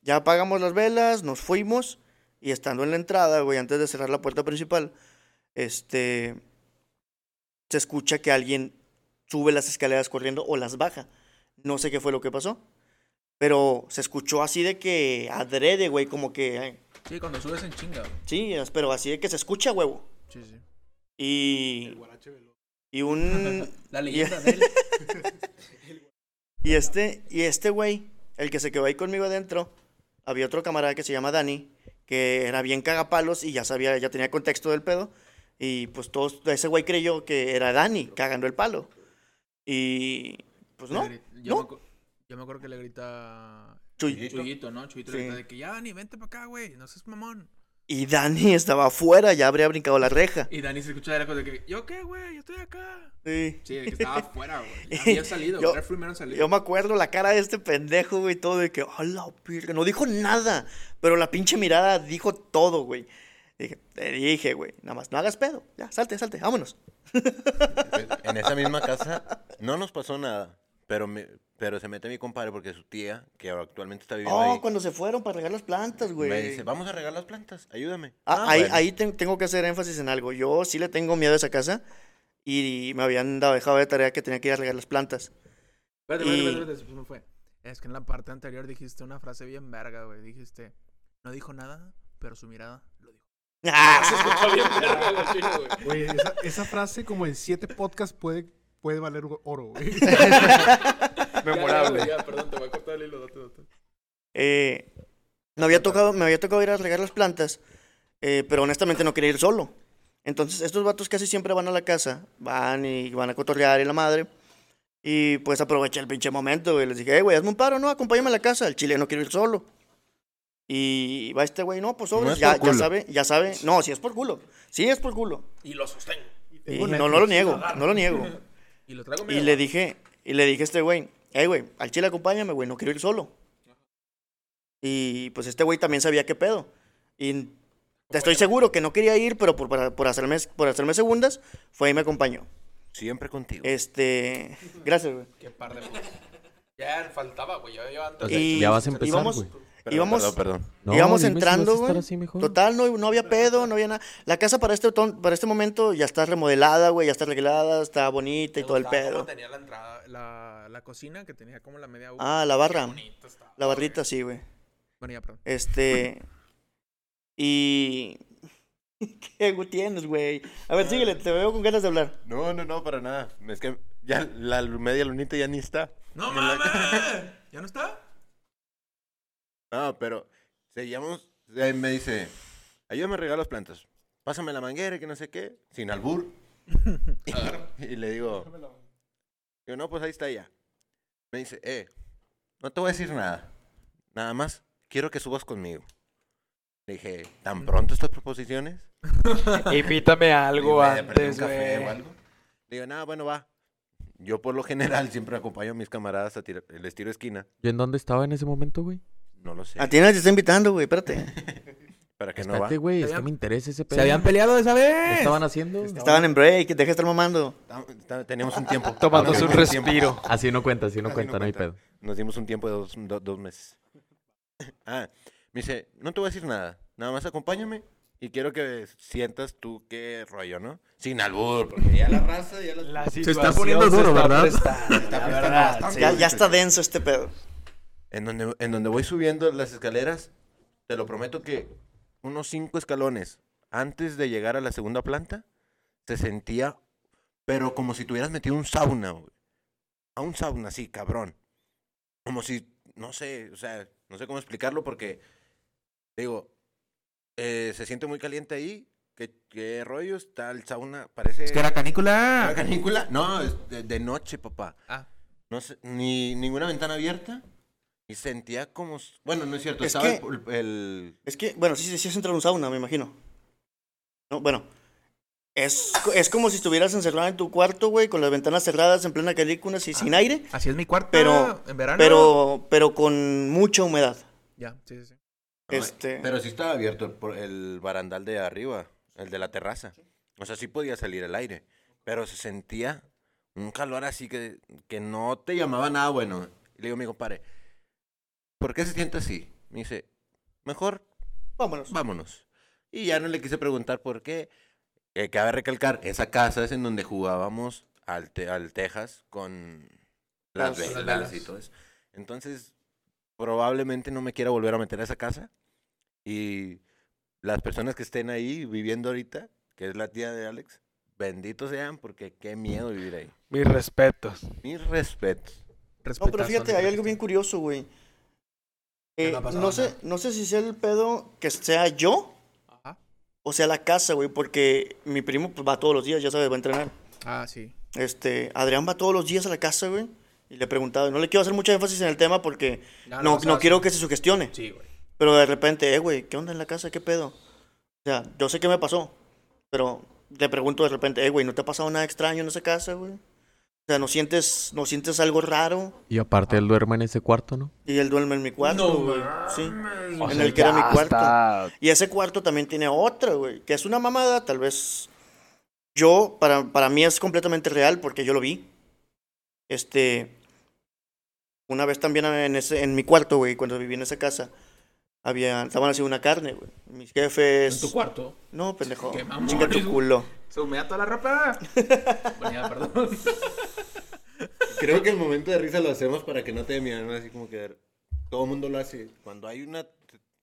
ya apagamos las velas, nos fuimos. Y estando en la entrada, güey, antes de cerrar la puerta principal, este. Se escucha que alguien sube las escaleras corriendo o las baja. No sé qué fue lo que pasó. Pero se escuchó así de que adrede, güey, como que. eh, Sí, cuando subes en chinga, güey. sí, pero así de que se escucha, huevo. Sí, sí. Y. Y un. La leyenda de él. Y este, y este güey, el que se quedó ahí conmigo adentro, había otro camarada que se llama Dani, que era bien cagapalos y ya sabía, ya tenía contexto del pedo. Y pues todos, ese güey creyó que era Dani cagando el palo. Y pues no, Yo, no. me, acu- yo me acuerdo que le grita. Chuy- Chuyito, ¿no? Chuyito Sí. le grita de que ya, Dani, vente para acá, güey. No seas mamón. Y Dani estaba afuera, ya habría brincado la reja. Y Dani se escucha de lejos de que, ¿yo qué, güey? Yo estoy acá. Sí. Sí, de que estaba afuera, güey. Había salido, Yo- el primero salir. Yo me acuerdo la cara de este pendejo, güey, todo de que, hola, virga, no dijo nada, pero la pinche mirada dijo todo, güey. Dije, te dije, güey, nada más, no hagas pedo, ya, salte, salte, vámonos. En esa misma casa no nos pasó nada, pero me, pero se mete mi compadre porque su tía, que actualmente está viviendo Oh, ahí, cuando se fueron para regar las plantas, güey. me dice, vamos a regar las plantas, ayúdame. Ah, Ah, ahí, bueno. ahí ten- tengo que hacer énfasis en algo. Yo sí le tengo miedo a esa casa y me habían dado, dejado de tarea que tenía que ir a regar las plantas. Espérate, Y- espérate, espérate, me fue. Es que en la parte anterior dijiste una frase bien verga, güey. Dijiste, no dijo nada, pero su mirada lo dijo. Ah, Se escuchó bien verga, güey, esa frase como en siete podcasts puede, puede valer oro, güey. Memorable. Ya, perdón, te voy a cortar el hilo, date, date. eh, me, había tocado, me había tocado ir a regar las plantas, eh, pero honestamente no quería ir solo. Entonces, estos vatos casi siempre van a la casa, van y van a cotorrear y la madre. Y pues aproveché el pinche momento, güey. Les dije, hey, güey, hazme un paro, no, acompáñame a la casa. El chile no quiero ir solo. Y va este güey, no, pues sobres, No ya, sabe, ya sabe. No, sí es por culo. Sí es por culo. Y lo sostengo. Y no, no lo niego, no lo niego. Y lo traigo Y le dije, y le dije a este güey, hey, güey, al chile acompáñame, güey, no quiero ir solo. Y pues este güey también sabía qué pedo. Y te estoy seguro que no quería ir, pero por, para- por, hacerme, por hacerme segundas, fue y me acompañó. Siempre contigo. Este, gracias, güey. Qué par de. Ya faltaba, güey. Ya, ya antes. O sea, Y- ya vas a empezar, íbamos- güey. Perdón, íbamos- perdón, perdón. No, íbamos entrando, güey. Total, no, no había pedo, no había nada. La casa para este, para este momento ya está remodelada, güey, ya está arreglada, está bonita y todo el pedo. cómo tenía la entrada, la, la cocina que tenía como la media U. Ah, la barra. estaba, La güey. barrita, sí, güey. Bueno, ya, perdón. Este. Y. ¿Qué güey, tienes, güey? A ver, síguele, te veo con ganas de hablar. No, no, no, para nada. Es que ya la media lunita ya ni está. ¡No En la- mames! ¿Ya no está? No, pero seguíamos. eh, me dice, ayúdame a regar las plantas. Pásame la manguera y que no sé qué. Sin albur. y, y le digo, digo, no, pues ahí está ya. Me dice, eh, no te voy a decir nada. Nada más, quiero que subas conmigo. Le dije, ¿tan pronto estas proposiciones? Invítame a algo Digo, "Eh, perdí un antes, café o güey. algo". Le digo, nada, bueno, va. Yo por lo general siempre acompaño a mis camaradas a tirar, les tiro esquina. ¿Yo en dónde estaba en ese momento, güey? No lo sé. A ti nadie te está invitando, güey, espérate. Para que no va. Espérate, güey, es que me interesa ese pedo. ¿Se habían peleado esa ¿Qué vez? estaban haciendo? Estaban en break, deja de estar mamando. Tam- Teníamos un tiempo. Tomándose un Teníamos tiempo. respiro. Así no cuenta, así no Así cuenta, no hay pedo. Nos dimos un tiempo de dos, do- dos meses. Ah, me dice, no te voy a decir nada. Nada más acompáñame y quiero que sientas tú qué rollo, ¿no? Sin albur, porque ya la raza, ya la... La está situación poniendo se duro, está ¿verdad? prestando, Está la prestando verdad, bastante. sí. Ya, ya está denso este pedo. En donde, en donde voy subiendo las escaleras, te lo prometo que unos cinco escalones antes de llegar a la segunda planta, se sentía, pero como si tuvieras metido un sauna, güey. A un sauna, sí, cabrón. Como si, no sé, o sea, no sé cómo explicarlo porque, digo, eh, se siente muy caliente ahí. ¿Qué, qué rollo? Está el sauna, parece... Es que era canícula. ¿Era canícula? No, es de, de noche, papá. Ah. No sé, ni ninguna ventana abierta. Y sentía como... Bueno, no es cierto. Es estaba que- el, el- Es que, bueno, sí, sí, sí es entrar a un sauna, me imagino. No, bueno. Es, es como si estuvieras encerrado en tu cuarto, güey, con las ventanas cerradas en plena canícula, así, sin aire, Así es mi cuarto. Pero- En verano. pero, pero con mucha humedad. Ya, sí, sí, sí. Este- Pero sí estaba abierto el, el barandal de arriba, el de la terraza. O sea, sí podía salir el aire. Pero se sentía un calor así que, que no te llamaba nada bueno. Y le digo a mi compadre, ¿por qué se siente así? Me dice, mejor Vámonos. vámonos. Y ya no le quise preguntar por qué. Eh, cabe recalcar, esa casa es en donde jugábamos al, te- al Texas con las velas velas. y todo eso. Entonces, probablemente no me quiera volver a meter a esa casa. Y las personas que estén ahí viviendo ahorita, que es la tía de Alex, benditos sean porque qué miedo vivir ahí. Mis respetos. Mis respetos. No, pero fíjate, hay algo bien curioso, güey. ¿Qué Eh, no, sé, no sé si sea el pedo que sea yo Ajá. o sea la casa, güey, porque mi primo pues, va todos los días, ya sabes, va a entrenar. Ah, sí. Este, Adrián va todos los días a la casa, güey, y le he preguntado, no le quiero hacer mucho énfasis en el tema porque no, no sabes. quiero que se sugestione. Sí, güey. Pero de repente, eh, güey, ¿qué onda en la casa? ¿Qué pedo? O sea, yo sé qué me pasó, pero le pregunto de repente, eh, güey, ¿no te ha pasado nada extraño en esa casa, güey? O sea, ¿no sientes, ¿no sientes algo raro? Y aparte él duerme en ese cuarto, ¿no? Y él duerme en mi cuarto, No güey. Sí. O en sea, el que era mi cuarto. está- Y ese cuarto también tiene otra, güey. Que es una mamada, tal vez. Yo, para, para mí es completamente real porque yo lo vi. Este. Una vez también en, ese, en mi cuarto, güey, cuando viví en esa casa, había, estaban haciendo una carne, güey. Mis jefes. ¿En tu cuarto? No, pendejo. Chinga tu culo. ¿Se humea toda la ropa? bueno, ya, perdón. Creo que el momento de risa lo hacemos para que no te ¿no? Así como que todo el mundo lo hace. Cuando hay una,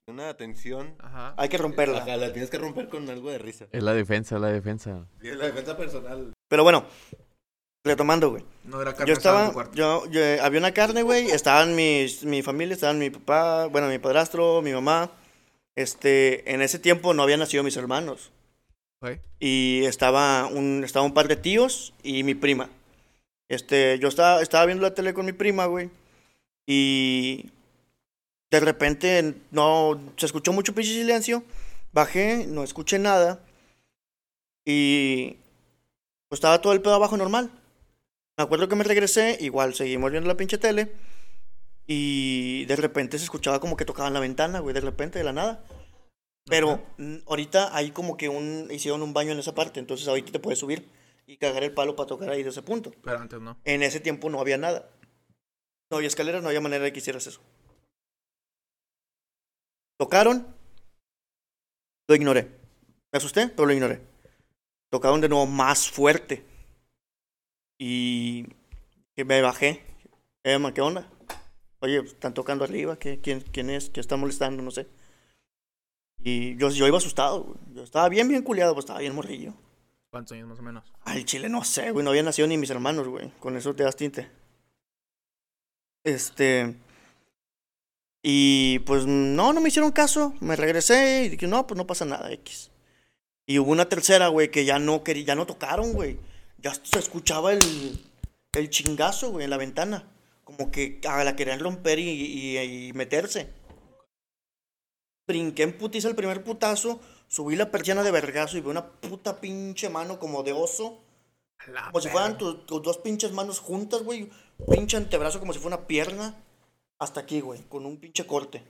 una tensión, Ajá. Hay que romperla. ajá, la tienes que romper con algo de risa. Es la defensa, es la defensa. Y es la defensa personal. Pero bueno, retomando, güey. No era carne Yo asada en tu estaba, cuarto. yo, yo- había una carne, güey, estaban mis, mi familia, estaban mi papá, bueno, mi padrastro, mi mamá. Este, en ese tiempo no habían nacido mis hermanos. Ok. Y estaba un, estaba un par de tíos y mi prima. Este, yo estaba, estaba viendo la tele con mi prima, güey. Y de repente no, se escuchó mucho pinche silencio. Bajé, no escuché nada. Y pues estaba todo el pedo abajo normal. Me acuerdo que me regresé, igual seguimos viendo la pinche tele. Y de repente se escuchaba como que tocaban la ventana, güey, de repente, de la nada. Pero ahorita hay como que un, hicieron un baño en esa parte, entonces ahorita te puedes subir y cagar el palo para tocar ahí de ese punto. Pero antes no. En ese tiempo no había nada. No había escaleras, no había manera de que hicieras eso. Tocaron, lo ignoré. Me asusté, pero lo ignoré. Tocaron de nuevo más fuerte. Y y me bajé. Emma, ¿qué onda? Oye, están tocando arriba, ¿Qué, quién, ¿quién es? ¿Qué está molestando? No sé. Y yo, yo iba asustado, güey. Yo estaba bien, bien culiado, pues estaba bien morrillo. ¿Cuántos años más o menos? Al chile no sé, güey. No había nacido ni mis hermanos, güey. Con eso te das tinte. Este. Y pues no, no me hicieron caso. Me regresé y dije, no, pues no pasa nada, X. Y hubo una tercera, güey, que ya no quería, ya no tocaron, güey. Ya se escuchaba el, el chingazo, güey, en la ventana. Como que ah, la querían romper y, y- y meterse. Brinqué en putiza el primer putazo, subí la persiana de vergazo y vi una puta pinche mano como de oso. La Como si fueran tus, tus dos pinches manos juntas, güey. Pinche antebrazo como si fuera una pierna. Hasta aquí, güey, con un pinche corte.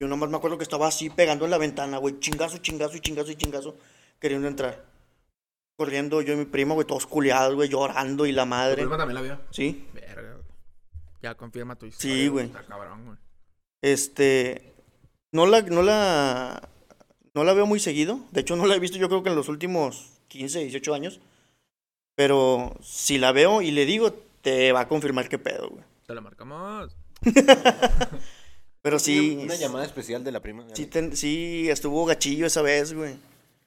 Yo nomás me acuerdo que estaba así pegando en la ventana, güey. Chingazo, chingazo y chingazo y chingazo. Queriendo entrar. Corriendo yo y mi primo, güey, todos culiados, güey, llorando y la ¿Tu madre. prima también la vio? Sí. Verga, güey. Ya confirma tu Sí, historia. güey. Está cabrón, güey. Este. No la, no la. No la veo muy seguido. De hecho, no la he visto yo creo que en los últimos 15, 18 años. Pero si la veo y le digo, te va a confirmar qué pedo, güey. Te la marcamos. Pero sí. Una llamada especial de la prima. Sí, ten- sí, estuvo gachillo esa vez, güey.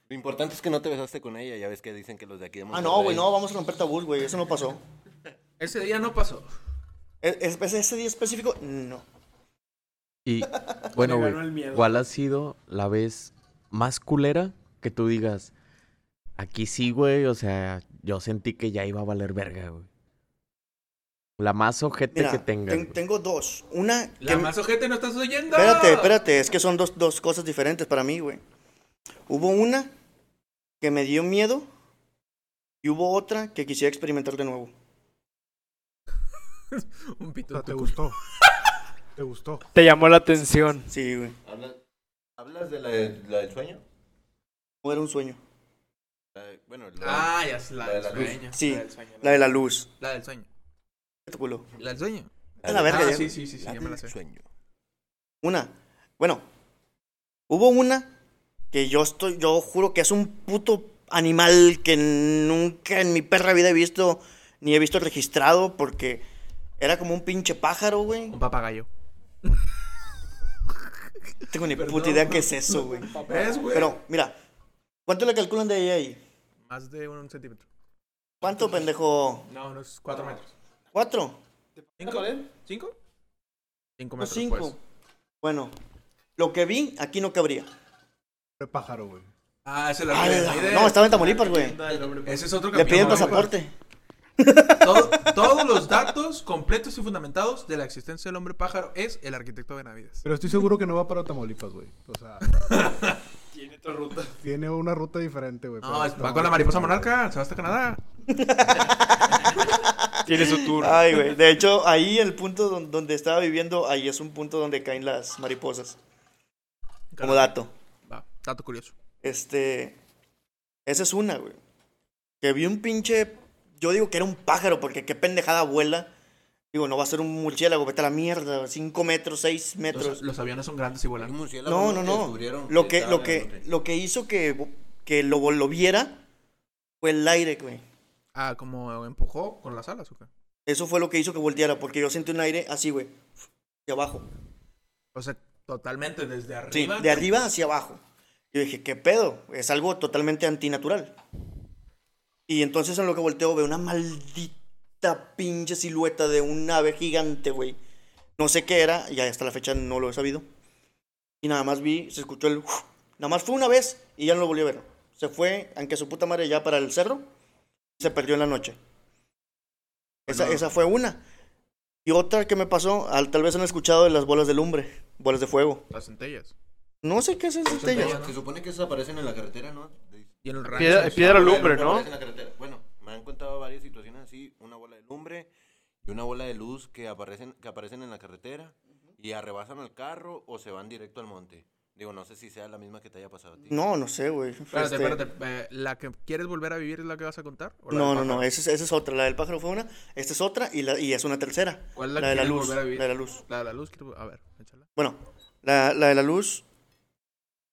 Lo importante es que no te besaste con ella. Ya ves que dicen que los de aquí de Ah, no, güey, no, vamos a romper tabús, güey. Eso no pasó. Ese día no pasó. ¿Es- es- ¿Ese, ese día específico? No. Y bueno, güey. ¿cuál ha sido la vez más culera que tú digas? Aquí sí, güey, o sea, yo sentí que ya iba a valer verga, güey. La más ojete Mira, que tengas. ten- tengo dos. Una. La que- más ojete no estás oyendo. Espérate, espérate, es que son dos, dos cosas diferentes para mí, güey. Hubo una que me dio miedo y hubo otra que quisiera experimentar de nuevo. Un pito en te gustó. Te gustó. Te llamó la atención. Sí, güey. ¿Hablas, hablas de la, de- la del sueño? No era un sueño. La de- bueno, la- Ah, ya es la, La de del la luz. sueño. Sí, La del sueño. la de la luz. La del sueño. ¿Qué te culo? La del sueño. A la verga, Ah, ya. sí, sí, sí, sí, la ya me la sé. sueño. Una. Bueno, hubo una que yo estoy, yo juro que es un puto animal que nunca en mi perra vida he visto, ni he visto registrado, porque era como un pinche pájaro, güey. Un papagayo. No tengo ni puta idea qué es eso, güey. ¿Ves, güey? Pero, mira, ¿cuánto le calculan de ahí a ahí? Más de un centímetro. ¿Cuánto, pendejo? No, no es cuatro metros. ¿Cuatro? ¿Cinco? ¿Cinco? Cinco ¿O metros, cinco? pues. Bueno, lo que vi, aquí no cabría. Fue pájaro, güey. Ah, esa es la Ah, pirámide. No, estaba en Tamaulipas, güey. Ese es otro Le piden pasaporte. Todo- todos los datos completos y fundamentados de la existencia del hombre pájaro es el arquitecto Benavides. Pero estoy seguro que no va para Tamaulipas, güey. O sea, Tiene otra ruta. tiene una ruta diferente, güey. No, va con la mariposa monarca, se va hasta Canadá. Tiene su tour. Ay, güey. De hecho, ahí el punto don- donde estaba viviendo, ahí es un punto donde caen las mariposas. Como dato. Va, dato curioso. Este. Esa es una, güey. Que vi un pinche. Yo digo que era un pájaro, porque qué pendejada vuela. Digo, no va a ser un murciélago, vete a la mierda. Cinco metros, seis metros. Los, los aviones son grandes y Un vuelan. murciélago No, no, no. Lo que, lo que, lo que hizo que, que lo, lo viera fue el aire, güey. Ah, como empujó con las alas, ¿o qué? Eso fue lo que hizo que volteara, porque yo sentí un aire así, güey, de abajo. O sea, totalmente desde Sí, arriba. de arriba hacia abajo. Yo dije, ¿qué pedo? Es algo totalmente antinatural. Y entonces en lo que volteo veo una maldita pinche silueta de un ave gigante, güey. No sé qué era, y hasta la fecha no lo he sabido. Y nada más vi, se escuchó el... Nada más fue una vez y ya no lo volví a ver. Se fue, aunque su puta madre ya para el cerro, se perdió en la noche. Esa, esa fue una. Y otra que me pasó, al- tal vez han escuchado de las bolas de lumbre, bolas de fuego. Las centellas. No sé qué es esa centella. Se supone que esas aparecen en la carretera, ¿no? Y en el rancho. Piedra, es- piedra lumbre, ¿no? Bueno, me han contado varias situaciones así, una bola de lumbre y una bola de luz que aparecen, que aparecen en la carretera y arrebasan al carro o se van directo al monte. Digo, no sé si sea la misma que te haya pasado a ti. No, no sé, güey. Espérate, Este, espérate. eh, ¿La que quieres volver a vivir es la que vas a contar? ¿O la No, no, no, esa es, esa es otra. La del pájaro fue una, esta es otra y, la, y es una tercera. ¿Cuál es la la que de la quieres luz. volver a vivir? La de la luz. La de la luz, quiero... A ver, échala. Bueno, la, la de la luz,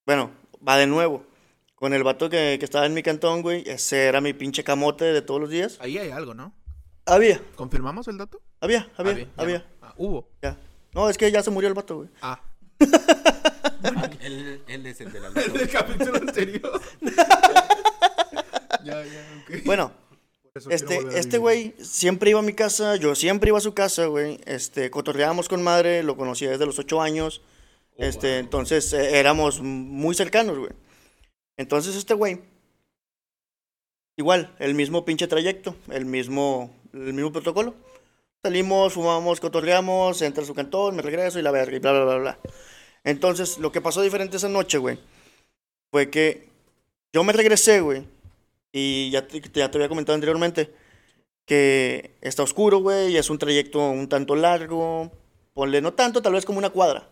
bueno, va de nuevo. Con el vato que, que estaba en mi cantón, güey, ese era mi pinche camote de todos los días. Ahí hay algo, ¿no? Había, ¿Confirmamos el dato? había, había, ya había. no. Ah, hubo. Ya. No, es que ya se murió el vato, güey. Ah. Él, él es el de la luz. El del capítulo anterior. ya, ya, ok. Bueno, Este, este güey siempre iba a mi casa, yo siempre iba a su casa, güey. Este, cotorreábamos con madre, lo conocía desde los ocho años. Este, entonces eh, éramos muy cercanos, güey. Entonces este güey, igual, el mismo pinche trayecto, el mismo, el mismo protocolo. Salimos, fumamos, cotorreamos, entra a su cantón, me regreso y la verga, y bla, bla, bla, bla. Entonces, lo que pasó diferente esa noche, güey, fue que yo me regresé, güey, y ya te, ya te había comentado anteriormente que está oscuro, güey, y es un trayecto un tanto largo. Ponle no tanto, tal vez como una cuadra.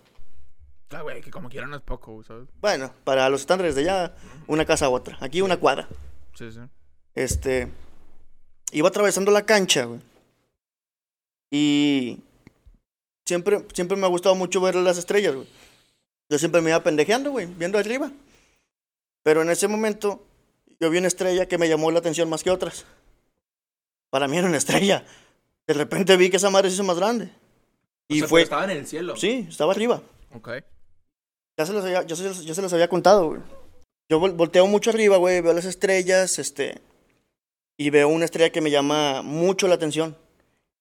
Ah, güey, que como quiera no es poco, ¿sabes? Bueno, para los estándares de allá, una casa a otra. Aquí una cuadra. Sí, sí. Este. Iba atravesando la cancha, güey. Y. Siempre, siempre me ha gustado mucho ver las estrellas, güey. Yo siempre me iba pendejeando, güey, viendo arriba. Pero en ese momento, yo vi una estrella que me llamó la atención más que otras. Para mí era una estrella. De repente vi que esa madre se hizo más grande. O Y sea, fue. pero estaba en el cielo. Sí, estaba arriba. Ok. Ya se los había, yo, se los, yo se los había contado, güey. Yo vol- volteo mucho arriba, güey, veo las estrellas, este... Y veo una estrella que me llama mucho la atención.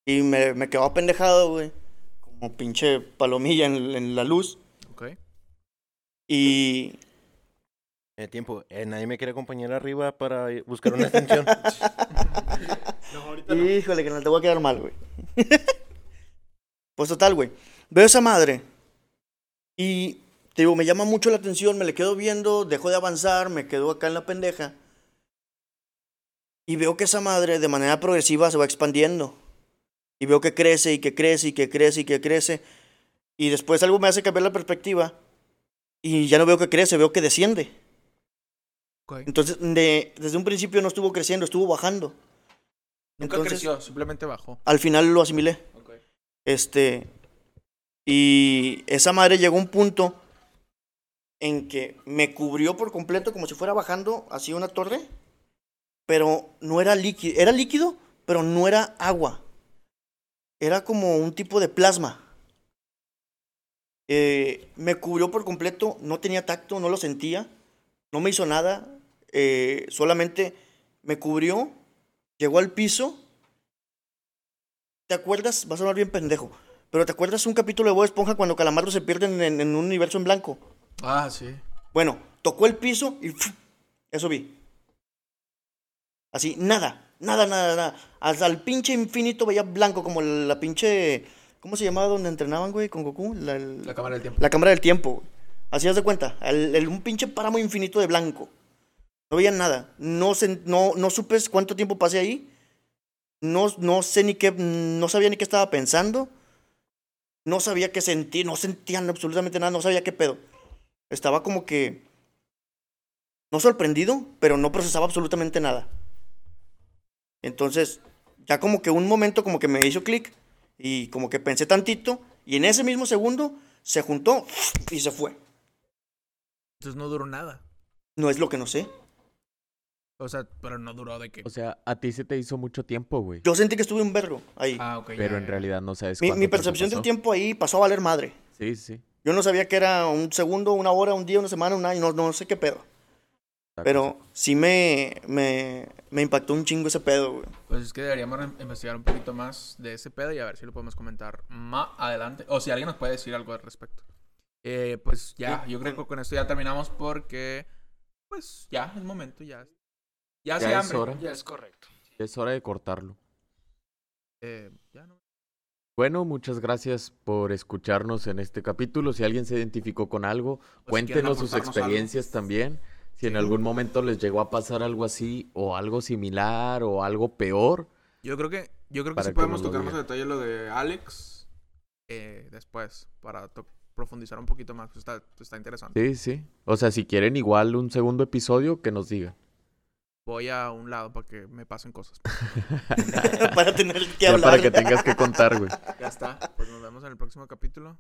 Y me, me quedo apendejado, güey. Como pinche palomilla en, en la luz. Ok. Y... Eh, tiempo, eh, nadie me quiere acompañar arriba para buscar una extensión. No, ahorita no. Híjole, que no te voy a quedar mal, güey. pues total, güey. Veo esa madre. Y te digo, me llama mucho la atención, me le quedo viendo, dejo de avanzar, me quedo acá en la pendeja. Y veo que esa madre de manera progresiva se va expandiendo. Y veo que crece y que crece y que crece y que crece. Y después algo me hace cambiar la perspectiva. Y ya no veo que crece, veo que desciende. Ok. Entonces, de- desde un principio no estuvo creciendo, estuvo bajando. Nunca Entonces- creció, simplemente bajó. Al final lo asimilé. Ok. Este. Y esa madre llegó a un punto en que me cubrió por completo como si fuera bajando así una torre. Pero no era líquido. Era líquido, pero no era agua. Era como un tipo de plasma. Eh, me cubrió por completo, no tenía tacto, no lo sentía, no me hizo nada, eh, solamente me cubrió, llegó al piso ¿Te acuerdas? Va a sonar bien pendejo. Pero ¿te acuerdas un capítulo de Bob Esponja cuando Calamardo se pierden en, en un universo en blanco? Ah, sí. Bueno, tocó el piso y eso vi. Así, nada, nada, nada, nada. Hasta el pinche infinito veía blanco como la pinche... ¿Cómo se llamaba donde entrenaban, güey, con Goku? La, el- La cámara del tiempo. la cámara del tiempo. Así haz de cuenta. el- el- un pinche páramo infinito de blanco. No veía nada. No, sen- no, no supe cuánto tiempo pasé ahí. No, no sé ni qué. No sabía ni qué estaba pensando. No sabía qué sentir. No sentían absolutamente nada. No sabía qué pedo. Estaba como que. No sorprendido, pero no procesaba absolutamente nada. Entonces, ya como que un momento como que me hizo clic. Y como que pensé tantito. Y en ese mismo segundo se juntó y se fue. Entonces no duró nada. No es lo que no sé. O sea, pero no duró de que... O sea, a ti se te hizo mucho tiempo, güey. Yo sentí que estuve un vergo ahí. Ah, ok. Pero ya, en ya. realidad no sabes mi, mi percepción del tiempo ahí pasó a valer madre. Sí, sí. Yo no sabía que era un segundo, una hora, un día, una semana, un año, no, no sé qué pedo. Pero sí me, me, me impactó un chingo ese pedo, güey. Pues es que deberíamos investigar un poquito más de ese pedo y a ver si lo podemos comentar más adelante. O si alguien nos puede decir algo al respecto. Eh, pues ya, yo creo que con esto ya terminamos porque... Pues ya, es momento, ya. Ya, Ya hace es hambre. hora. Ya es correcto. Es hora de cortarlo. Eh, ya no. Bueno, muchas gracias por escucharnos en este capítulo. Si alguien se identificó con algo, cuéntenos sus experiencias también. Si en algún momento les llegó a pasar algo así, o algo similar, o algo peor. Yo creo que, yo creo que sí que podemos tocar más a detalle lo de Alex eh, después para profundizar un poquito más. pues está, está interesante. Sí, sí. O sea, si quieren igual un segundo episodio, que nos digan. Voy a un lado para que me pasen cosas. para tener que Ya hablar. para que tengas que contar, güey. ya está. Pues nos vemos en el próximo capítulo.